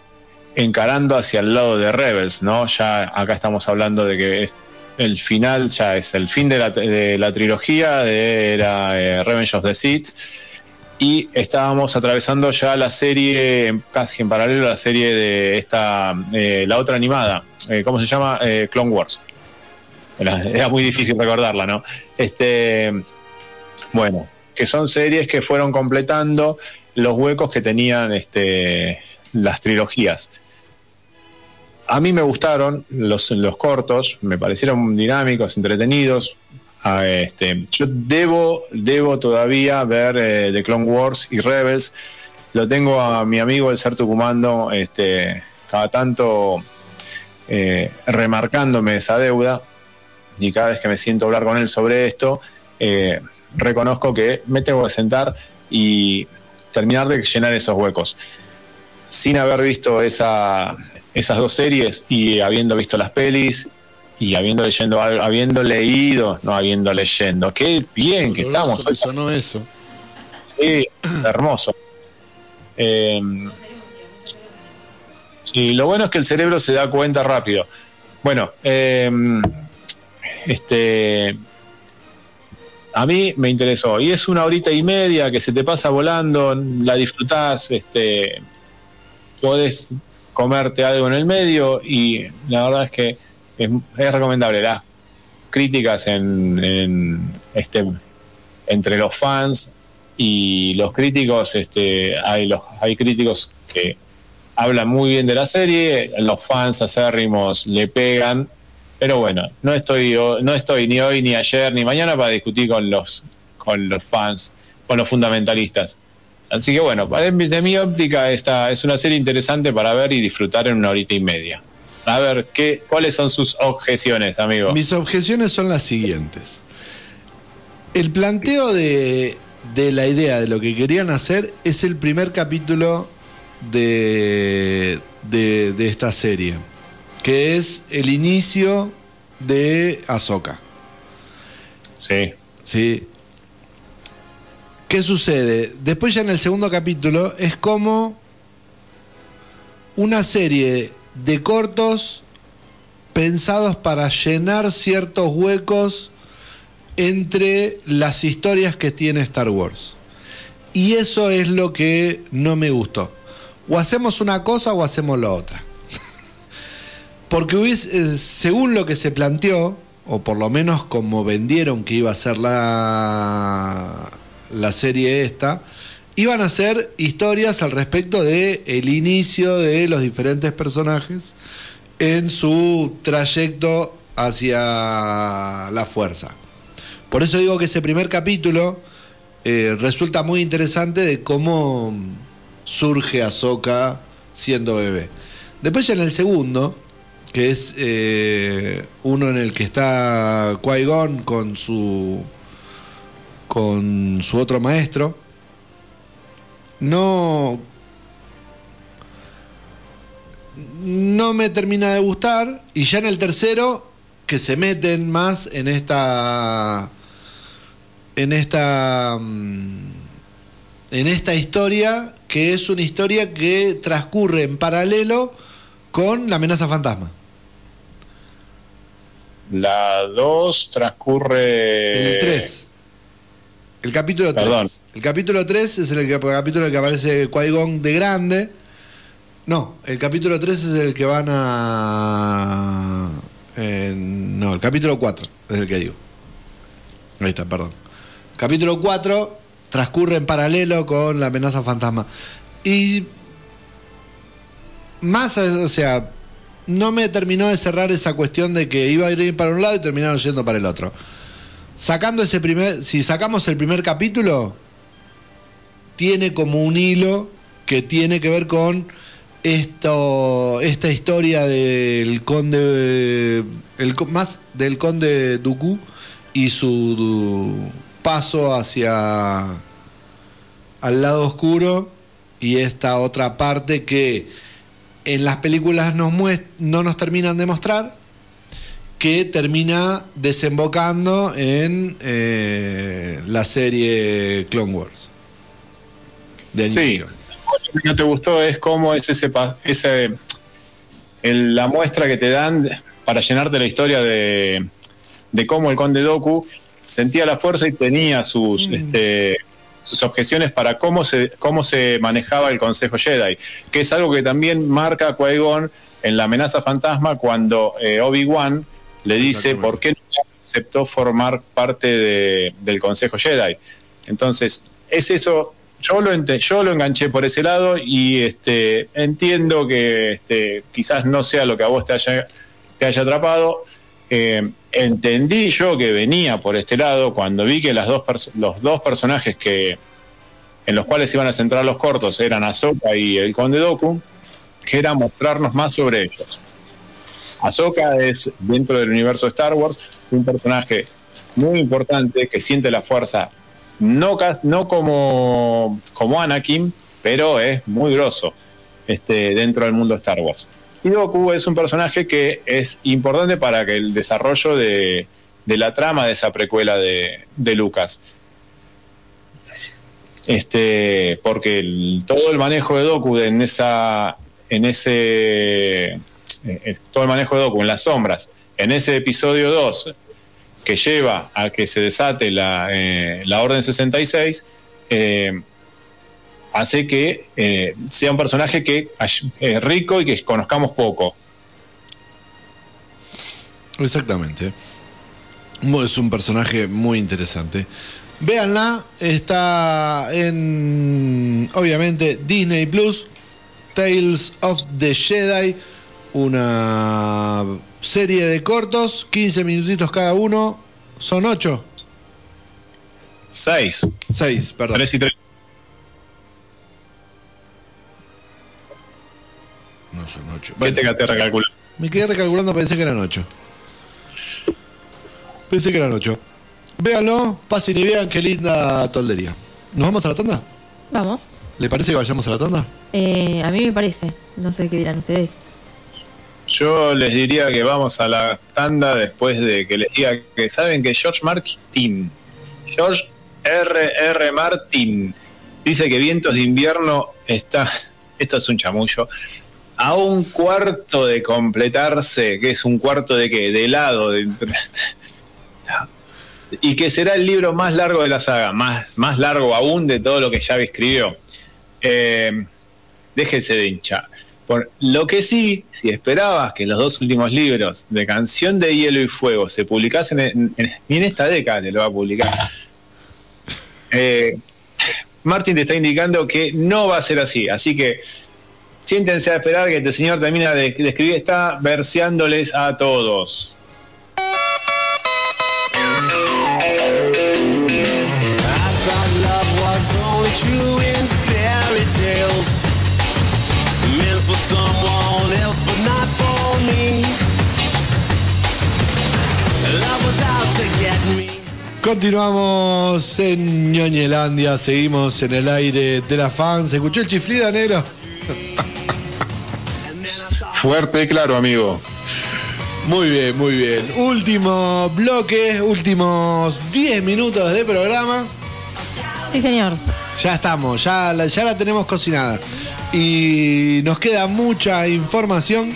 encarando hacia el lado de Rebels, ¿no? Ya acá estamos hablando de que el final, ya es el fin de la, la trilogía, de, era eh, Revenge of the Sith, y estábamos atravesando ya la serie, casi en paralelo a la serie de esta, eh, la otra animada, eh, ¿cómo se llama? Clone Wars. Era, era muy difícil recordarla, ¿no? Este, bueno, que son series que fueron completando los huecos que tenían este, las trilogías. A mí me gustaron los, los cortos, me parecieron dinámicos, entretenidos. Ah, este, yo debo, debo todavía ver eh, The Clone Wars y Rebels. Lo tengo a mi amigo el ser tucumano, este, cada tanto eh, remarcándome esa deuda. Y cada vez que me siento a hablar con él sobre esto, eh, reconozco que me tengo que sentar y terminar de llenar esos huecos. Sin haber visto esa, esas dos series y habiendo visto las pelis y habiendo leyendo habiendo leído, no habiendo leyendo. Qué bien que estamos.
Que sonó eso.
Sí, hermoso. Eh, sí, lo bueno es que el cerebro se da cuenta rápido. Bueno, eh, este, a mí me interesó. Y es una horita y media que se te pasa volando, la disfrutás, este, podés comerte algo en el medio y la verdad es que es, es recomendable. Las críticas en, en, este, entre los fans y los críticos, este, hay, los, hay críticos que hablan muy bien de la serie, los fans acérrimos le pegan, pero bueno, no estoy, no estoy ni hoy, ni ayer, ni mañana para discutir con los, con los fans, con los fundamentalistas. Así que bueno, desde mi óptica esta es una serie interesante para ver y disfrutar en una horita y media. A ver, ¿qué, ¿cuáles son sus objeciones, amigo?
Mis objeciones son las siguientes. El planteo de, de la idea de lo que querían hacer es el primer capítulo de, de, de esta serie, que es el inicio de Ahsoka.
Sí,
¿sí? ¿Qué sucede? Después ya en el segundo capítulo es como una serie de cortos pensados para llenar ciertos huecos entre las historias que tiene Star Wars. Y eso es lo que no me gustó. O hacemos una cosa o hacemos la otra. Porque hubiese, eh, según lo que se planteó, o por lo menos como vendieron que iba a ser la, la serie esta, iban a ser historias al respecto de el inicio de los diferentes personajes en su trayecto hacia la fuerza. Por eso digo que ese primer capítulo eh, resulta muy interesante de cómo surge Ahsoka siendo bebé. Después ya en el segundo, que es eh, uno en el que está Qui-Gon con su con su otro maestro, no no me termina de gustar y ya en el tercero que se meten más en esta en esta mm, en esta historia que es una historia que transcurre en paralelo con la amenaza fantasma.
La 2 transcurre.
El 3. El capítulo 3.
Perdón.
El capítulo 3 es el, que- capítulo en el que aparece Qui-Gon de grande. No, el capítulo 3 es el que van a. eh, no, el capítulo 4 es el que digo. Ahí está, perdón. Capítulo 4 transcurre en paralelo con la amenaza fantasma. Y. Más, o sea, no me terminó de cerrar esa cuestión de que iba a ir para un lado y terminaron yendo para el otro. Sacando ese primer, si sacamos el primer capítulo, tiene como un hilo que tiene que ver con esto, esta historia del conde, el, más del conde Dooku y su paso hacia al lado oscuro y esta otra parte que en las películas nos no nos terminan de mostrar que termina desembocando en eh, la serie Clone Wars de
Sí. Lo que no te gustó es cómo es ese, ese el- la muestra que te dan para llenarte la historia de, de cómo el conde Doku sentía la fuerza y tenía sus, este, sus objeciones para cómo se, cómo se manejaba el Consejo Jedi, que es algo que también marca a Qui-Gon en la amenaza fantasma cuando eh, Obi-Wan le dice por qué no aceptó formar parte de- del Consejo Jedi. Entonces, es eso, yo lo, ente- yo lo enganché por ese lado y este, entiendo que este, quizás no sea lo que a vos te haya, te haya atrapado. Eh, entendí yo que venía por este lado cuando vi que las dos los dos personajes que en los cuales iban a centrar los cortos eran Ahsoka y el Conde Doku, que era mostrarnos más sobre ellos. Ahsoka es, dentro del universo Star Wars, un personaje muy importante que siente la fuerza, no, no como, como Anakin, pero es muy grosso este, dentro del mundo Star Wars. Y Doku es un personaje que es importante para que el desarrollo de, la trama de esa precuela de, Lucas. Este, porque todo el manejo de Doku en esa, en ese, eh, todo el manejo de Doku en las sombras, en ese episodio 2, que lleva a que se desate la, eh, Orden 66, eh, hace que eh, sea un personaje que es rico y que conozcamos poco.
Exactamente. Es un personaje muy interesante. Véanla, está en, obviamente, Disney Plus, Tales of the Jedi, una serie de cortos, 15 minutitos cada uno, son 8,
6,
6, perdón.
3 y 3.
No son 8.
¿Qué te recalculando?
Me quedé recalculando, pensé que eran 8. Pensé que eran 8. Véanlo, pasen y vean qué linda toldería. ¿Nos vamos a la tanda?
Vamos.
¿Le parece que vayamos a la tanda?
Eh, a mí me parece. No sé qué dirán ustedes.
Yo les diría que vamos a la tanda después de que les diga que saben que George Martin, George R. R. Martin, dice que Vientos de Invierno está, [LAUGHS] esto es un chamullo, a un cuarto de completarse, que es un cuarto de qué, de helado, [LAUGHS] y que será el libro más largo de la saga, más, más largo aún de todo lo que ya escribió. Eh, déjese de hinchar. Por lo que sí, si esperabas que los dos últimos libros de Canción de Hielo y Fuego se publicasen en, en esta década te lo va a publicar. Eh, Martín te está indicando que no va a ser así, así que siéntense a esperar que este señor termina de, de escribir, está verseándoles a todos.
Continuamos en Ñoñelandia, seguimos en el aire de la fan. ¿Se escuchó el chiflido, negro? [LAUGHS]
Fuerte y claro, amigo.
Muy bien, muy bien. Último bloque, últimos 10 minutos de programa.
Sí, señor.
Ya estamos, ya la, ya la tenemos cocinada. Y nos queda mucha información.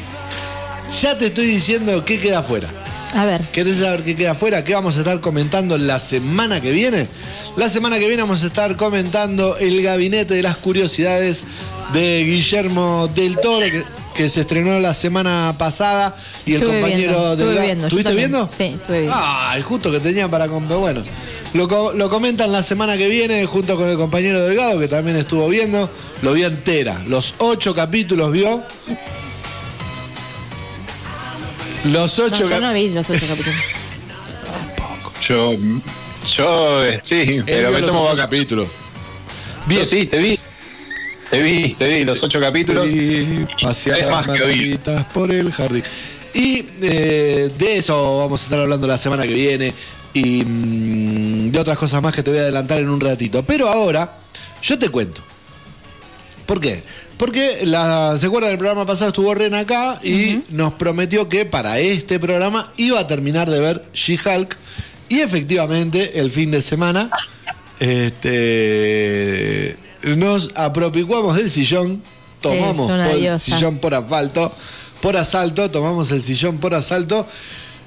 Ya te estoy diciendo qué queda afuera.
A ver.
¿Querés saber qué queda afuera? ¿Qué vamos a estar comentando la semana que viene? La semana que viene vamos a estar comentando el gabinete de las curiosidades de Guillermo del Toro, que, que se estrenó la semana pasada. Y el
Estuve
compañero
viendo,
Ga-
viendo, yo
¿Estuviste viendo?
Sí, estuve viendo.
Ay, justo que tenía para comprar. Bueno, lo, lo comentan la semana que viene junto con el compañero Delgado, que también estuvo viendo. Lo vio entera. Los ocho capítulos vio. Los
No,
ocho
yo no vi los ocho capítulos. [LAUGHS]
Yo, yo, eh, sí, pero me tomo vaca.
capítulos.
Bien, sí, te vi. Te vi, te vi, los ocho capítulos.
Y pasear
más que
por el jardín. Y eh, de eso vamos a estar hablando la semana que viene y mm, de otras cosas más que te voy a adelantar en un ratito. Pero ahora, yo te cuento. ¿Por qué? Porque la, se acuerdan del programa pasado estuvo Ren acá y nos prometió que para este programa iba a terminar de ver She-Hulk y efectivamente el fin de semana este, nos apropicuamos del sillón, tomamos el sillón por asfalto, por asalto, tomamos el sillón por asalto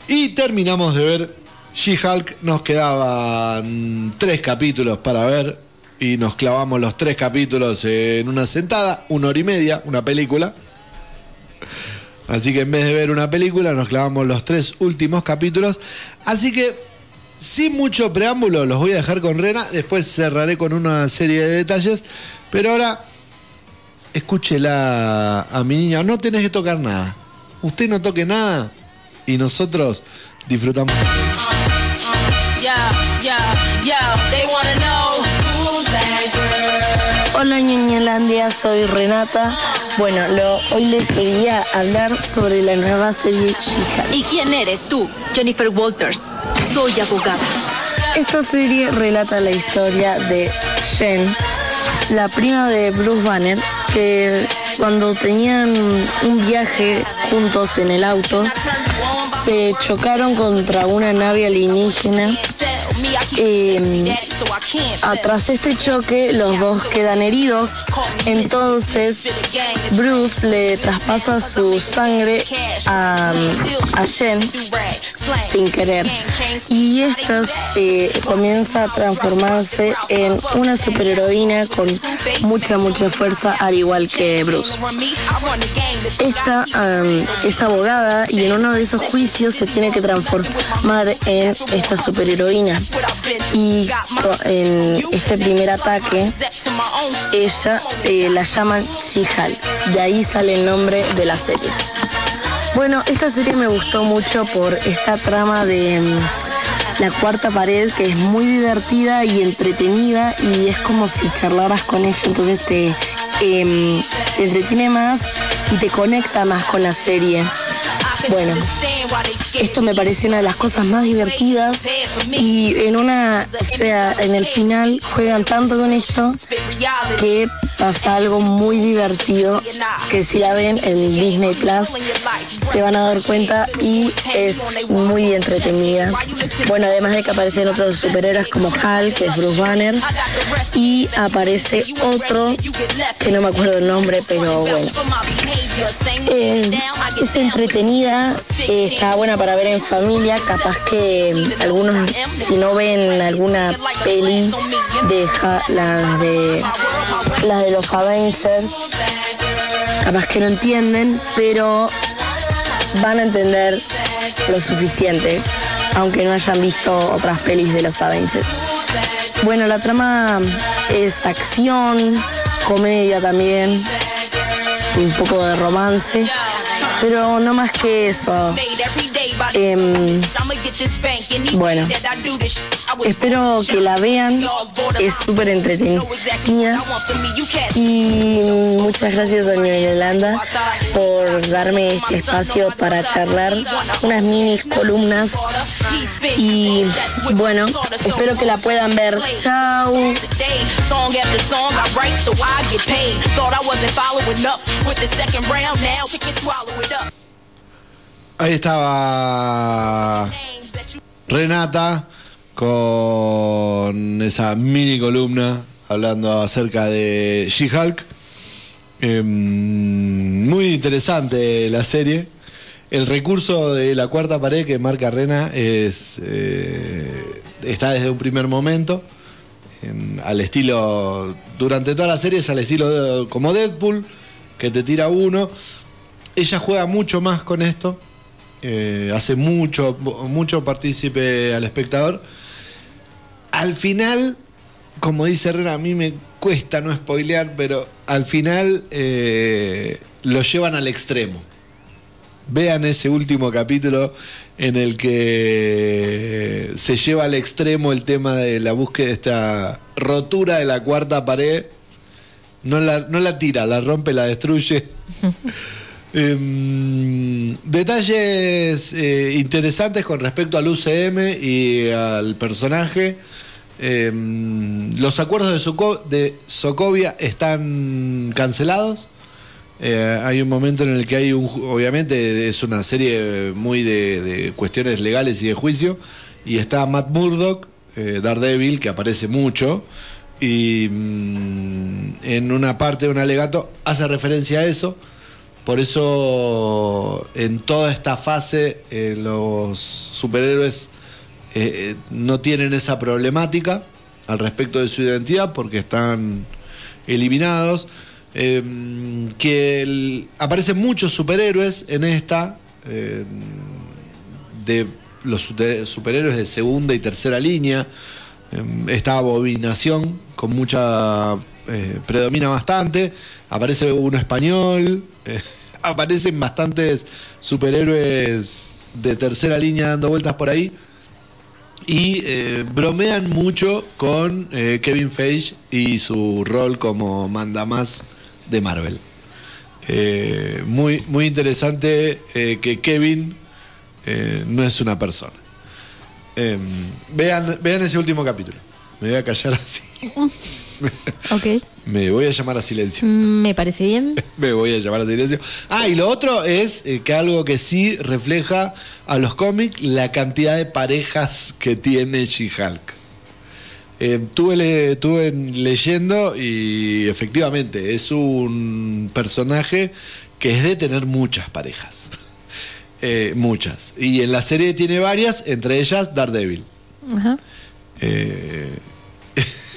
y terminamos de ver She-Hulk. Nos quedaban tres capítulos para ver y nos clavamos los tres capítulos en una sentada, una hora y media, una película. Así que en vez de ver una película, nos clavamos los tres últimos capítulos. Así que, sin mucho preámbulo, los voy a dejar con Rena. Después cerraré con una serie de detalles. Pero ahora, escúchela a mi niña. No tenés que tocar nada. Usted no toque nada. Y nosotros disfrutamos.
Yo, yo, yo, they wanna know who's that girl.
Hola Ñoñelandia, soy Renata. Bueno, lo, hoy les quería hablar sobre la nueva serie She-Hulk.
¿Y quién eres tú? Jennifer Walters. Soy abogada.
Esta serie relata la historia de Jen, la prima de Bruce Banner, que cuando tenían un viaje juntos en el auto, se chocaron contra una nave alienígena. Eh, Tras este choque, los dos quedan heridos. Entonces, Bruce le traspasa su sangre a, a Jen sin querer. Y esta comienza a transformarse en una superheroína con mucha, mucha fuerza, al igual que Bruce. Esta es abogada y en uno de esos juicios se tiene que transformar en esta superheroína. Y en este primer ataque, ella eh, la llaman She-Hulk. De ahí sale el nombre de la serie. Bueno, esta serie me gustó mucho por esta trama de la cuarta pared que es muy divertida y entretenida y es como si charlaras con ella, entonces te, em, te entretiene más y te conecta más con la serie. Bueno, esto me pareció una de las cosas más divertidas y en una, o sea, en el final juegan tanto con esto que pasa algo muy divertido que si la ven en Disney Plus se van a dar cuenta y es muy entretenida. Bueno, además de que aparecen otros superhéroes como Hulk, que es Bruce Banner, y aparece otro que no me acuerdo el nombre, pero bueno. Eh, es entretenida, eh, está buena para ver en familia, capaz que mm, algunos, si no ven alguna peli de las de las de los Avengers, capaz que no entienden, pero van a entender lo suficiente, aunque no hayan visto otras pelis de los Avengers. Bueno, la trama es acción, comedia también, un poco de romance, pero no más que eso. Em, bueno, espero que la vean, es súper entretenida. Y muchas gracias Doña Yolanda por darme este espacio para charlar unas mini columnas. Y bueno, espero que la puedan ver. Chao.
Ahí estaba Renata con esa mini columna hablando acerca de She-Hulk. Em, muy interesante la serie. El recurso de la cuarta pared que marca Rena es eh, está desde un primer momento. em, al estilo. Durante toda la serie es al estilo de- como Deadpool, que te tira uno. Ella juega mucho más con esto. Eh, hace mucho, mucho partícipe al espectador. Al final, como dice Herrera, a mí me cuesta no spoilear, pero al final eh, lo llevan al extremo. Vean ese último capítulo en el que se lleva al extremo el tema de la búsqueda de esta rotura de la cuarta pared. No la, no la tira, la rompe, la destruye. [LAUGHS] Em, detalles eh, interesantes con respecto al UCM y al personaje. Em, los acuerdos de, Soco- de Sokovia están cancelados. Eh, hay un momento en el que hay un, obviamente es una serie muy de, de cuestiones legales y de juicio, y está Matt Murdock, eh, Daredevil, que aparece mucho, y mm, en una parte de un alegato hace referencia a eso. Por eso en toda esta fase eh, los superhéroes eh, eh, no tienen esa problemática al respecto de su identidad porque están eliminados. Eh, que aparecen muchos superhéroes en esta, eh, de los superhéroes de segunda y tercera línea. Eh, esta abominación con mucha. predomina bastante. Aparece uno español. eh, [LAUGHS] aparecen bastantes superhéroes de tercera línea dando vueltas por ahí. Y eh, bromean mucho con eh, Kevin Feige y su rol como mandamás de Marvel. Muy, muy interesante que Kevin no es una persona. Eh, vean, vean ese último capítulo. Me voy a callar así. [LAUGHS] [LAUGHS]
Ok.
Me voy a llamar a silencio.
Mm, Me parece bien. [LAUGHS]
Me voy a llamar a silencio. Ah, y lo otro es eh, que algo que sí refleja a los cómics la cantidad de parejas que tiene She-Hulk. Eh, tuve, le- tuve leyendo y efectivamente es un personaje que es de tener muchas parejas. [LAUGHS] Eh, muchas. Y en la serie tiene varias, entre ellas Daredevil.
Ajá.
Eh,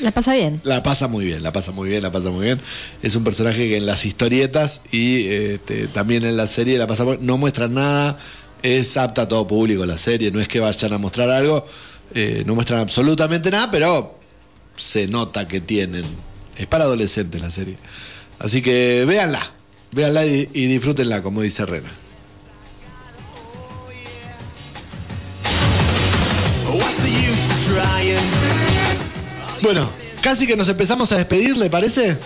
La pasa bien.
la pasa muy bien, la pasa muy bien, la pasa muy bien. Es un personaje que en las historietas y este, también en la serie la pasa muy- no muestran nada, es apta a todo público la serie, no es que vayan a mostrar algo, eh, no muestran absolutamente nada, pero se nota que tienen. Es para adolescentes la serie. Así que véanla, véanla y, y disfrútenla, como dice Rena. Bueno, casi que nos empezamos a despedir, ¿le parece?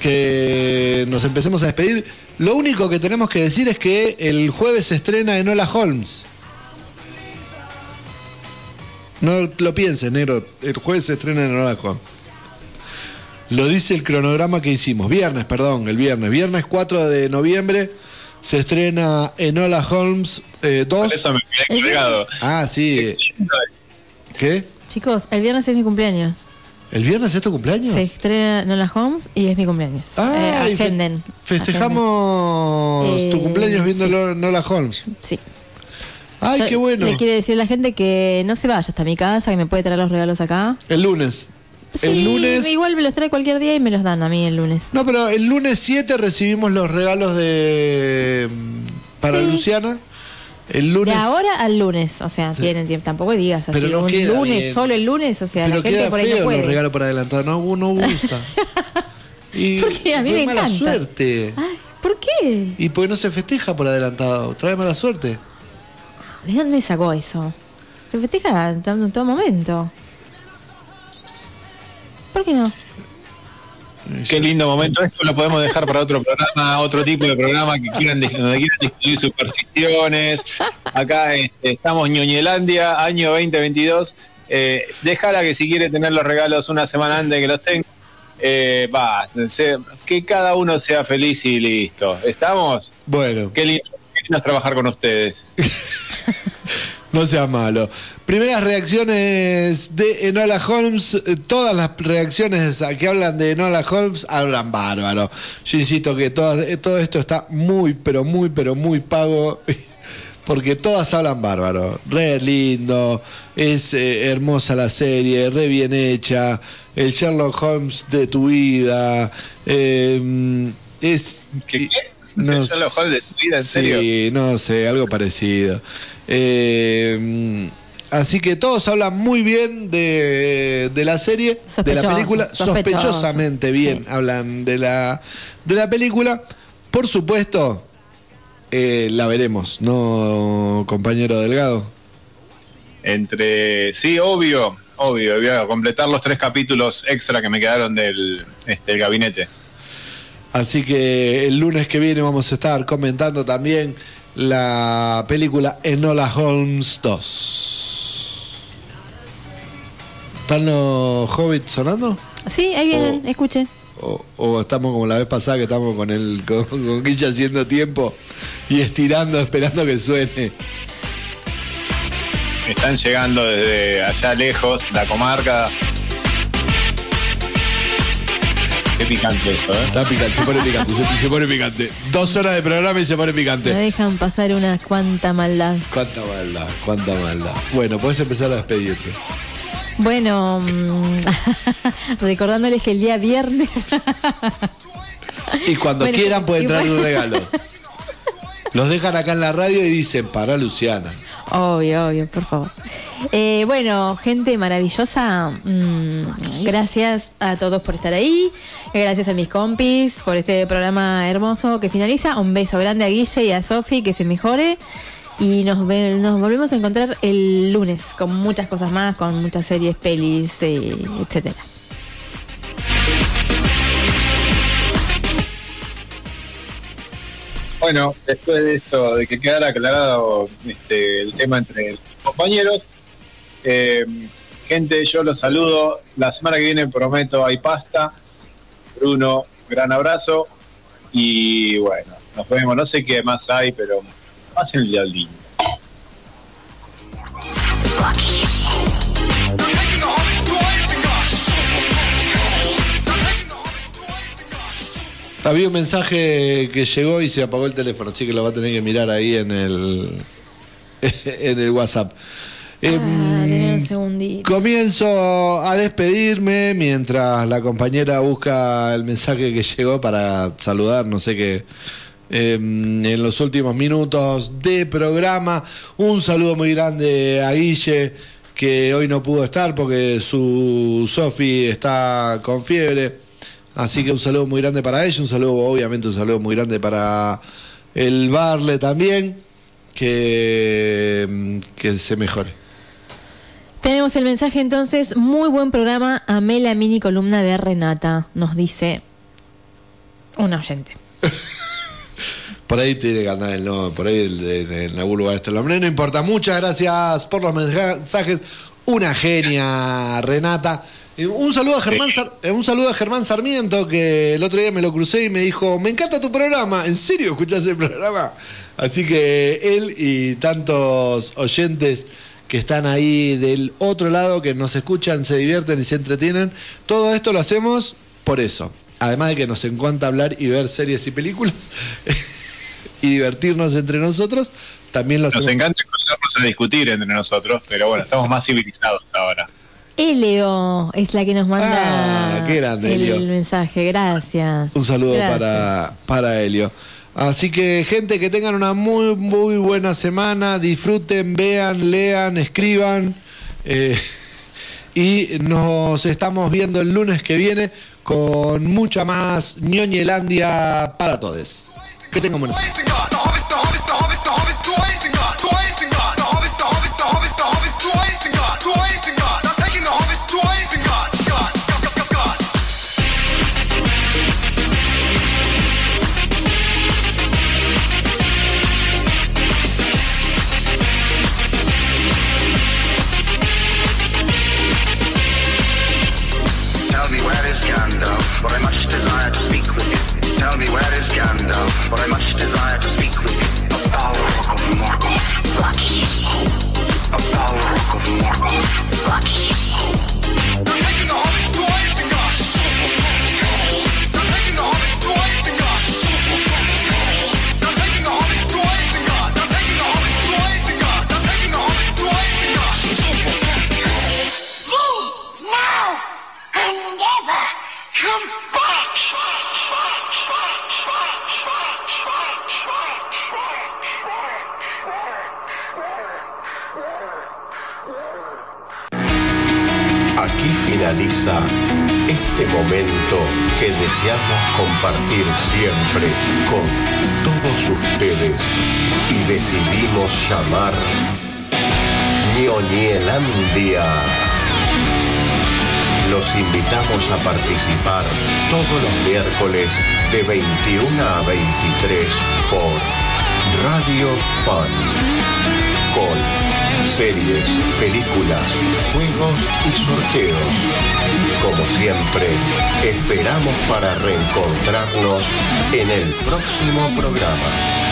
Que nos empecemos a despedir. Lo único que tenemos que decir es que el jueves se estrena Enola Holmes. No lo pienses, negro. El jueves se estrena Enola Holmes. Lo dice el cronograma que hicimos. Viernes, perdón, el viernes. Viernes 4 de noviembre se estrena Enola Holmes eh, 2.
Eso me quedé colgado.
Ah, sí. ¿Qué?
Chicos, el viernes es mi cumpleaños.
¿El viernes es tu cumpleaños?
Se estrena Nola Holmes y es mi cumpleaños.
Ah,
Eh,
y fe-
agenden.
Festejamos
Agenden.
tu cumpleaños viendo
sí.
Nola Holmes.
Sí.
Ay,
Yo
qué bueno.
Le quiero decir a la gente que no se vaya hasta mi casa, que me puede traer los regalos acá.
El lunes.
Sí,
el lunes.
Igual me los trae cualquier día y me los dan a mí el lunes.
No, pero el lunes 7 recibimos los regalos de mm, para
Sí.
Luciana. El lunes.
De ahora al lunes, o sea, tienen tiempo. Tampoco digas así.
Pero no
un
queda
lunes,
bien.
solo el lunes, o sea,
pero
la gente
queda
por ahí
feo
no puede.
los regalos por adelantado. No, no gusta. [LAUGHS] y
Porque a mí me
mala
encanta.
suerte.
Ay, ¿por qué?
Y porque no se festeja por adelantado. Trae mala suerte.
¿De dónde sacó eso? Se festeja en todo momento. ¿Por qué no?
Qué lindo momento. Esto lo podemos dejar para otro programa, otro tipo de programa que quieran, donde quieran discutir supersticiones. Acá este, estamos ñoñelandia, año 2022. Eh, déjala que si quiere tener los regalos una semana antes que los tenga. Eh, va, que cada uno sea feliz y listo. ¿Estamos?
Bueno.
Qué lindo, qué lindo es trabajar con ustedes. [LAUGHS]
No sea malo. Primeras reacciones de Enola Holmes. eh, Todas las reacciones a que hablan de Enola Holmes hablan bárbaro. Yo insisto que eh, todo esto está muy, pero muy, pero muy pago. [LAUGHS] Porque todas hablan bárbaro. Re lindo. Es eh, hermosa la serie. Re bien hecha. El Sherlock Holmes de tu vida. eh, es.
¿Qué?
No
¿El Sherlock Holmes de tu vida, en
sí,
serio?
no sé, algo parecido. Eh, mm, así que todos hablan muy bien de, de la serie, de la película,
sospechoso.
sospechosamente bien hablan de la, de la película. Por supuesto, eh, la veremos, ¿no, compañero Delgado?
Entre. Sí, obvio, obvio. Voy a completar los tres capítulos extra que me quedaron del este, el gabinete.
Así que el lunes que viene vamos a estar comentando también la película Enola Holmes 2. ¿Están los hobbits sonando?
Sí, ahí vienen,
Oh.
escuchen.
O, o estamos como la vez pasada que estamos con el con, con Guilla haciendo tiempo y estirando, esperando que suene.
Están llegando desde allá lejos, la comarca. Qué picante esto, ¿eh?
Está picante, se pone picante, se, se pone picante. Dos horas de programa y se pone picante.
dejan pasar una cuanta maldad.
Cuánta maldad, cuánta maldad. Bueno, puedes empezar a despedirte.
Bueno, mm, [LAUGHS] recordándoles que el día viernes.
Y cuando
Bueno,
quieran pueden traer
bueno.
regalos. [LAUGHS] Los dejan acá en la radio y dicen, para Luciana.
Obvio, obvio, por favor. Eh, bueno, gente maravillosa, mm, gracias a todos por estar ahí, gracias a mis compis por este programa hermoso que finaliza. Un beso grande a Guille y a Sofi, que se mejore. Y nos, nos volvemos a encontrar el lunes con muchas cosas más, con muchas series, pelis, eh, etcétera.
Bueno, después de esto, de que quedara aclarado este, el tema entre los compañeros, eh, gente, yo los saludo. La semana que viene prometo hay pasta. Bruno, gran abrazo. Y bueno, nos vemos. No sé qué más hay, pero pasen el día.
Había un mensaje que llegó y se apagó el teléfono, así que lo va a tener que mirar ahí en el, [LAUGHS] en el WhatsApp. Em,
Ah, un segundito.
Comienzo a despedirme mientras la compañera busca el mensaje que llegó para saludar, no sé qué, em, en los últimos minutos de programa. Un saludo muy grande a Guille, que hoy no pudo estar porque su Sofi está con fiebre. Así que un saludo muy grande para ella, un saludo, obviamente, un saludo muy grande para el Barle también. Que, em, que se mejore.
Tenemos el mensaje entonces, muy buen programa, amé la mini columna de Renata, nos dice un oyente. [LAUGHS]
Por ahí tiene que andar el nombre, por ahí en, en algún lugar está el nombre. No importa, muchas gracias por los mensajes. Una genia, Renata. Eh, Un saludo, a Germán Sar- eh, un saludo a Germán Sarmiento, que el otro día me lo crucé y me dijo, me encanta tu programa. ¿En serio escuchás el programa? Así que él y tantos oyentes que están ahí del otro lado, que nos escuchan, se divierten y se entretienen. Todo esto lo hacemos por eso. Además de que nos encanta hablar y ver series y películas [LAUGHS] y divertirnos entre nosotros, también lo
Nos
hacemos.
encanta escucharnos a discutir entre nosotros, pero bueno, estamos más civilizados ahora.
Elio es la que nos manda
Ah, qué grande,
el,
Elio.
mensaje. Gracias.
Un saludo
Gracias.
para, para Helio. Así que, gente, que tengan una muy, muy buena semana. Disfruten, vean, lean, escriban. eh, [LAUGHS] y nos estamos viendo el lunes que viene con mucha más ñoñelandia para todos. Que tengan buena
este momento que deseamos compartir siempre con todos ustedes y decidimos llamar Ñoñelandia. Los invitamos a participar todos los miércoles de 21 a 23 por Radio Pan con series, películas, juegos y sorteos. Como siempre, esperamos para reencontrarnos en el próximo programa.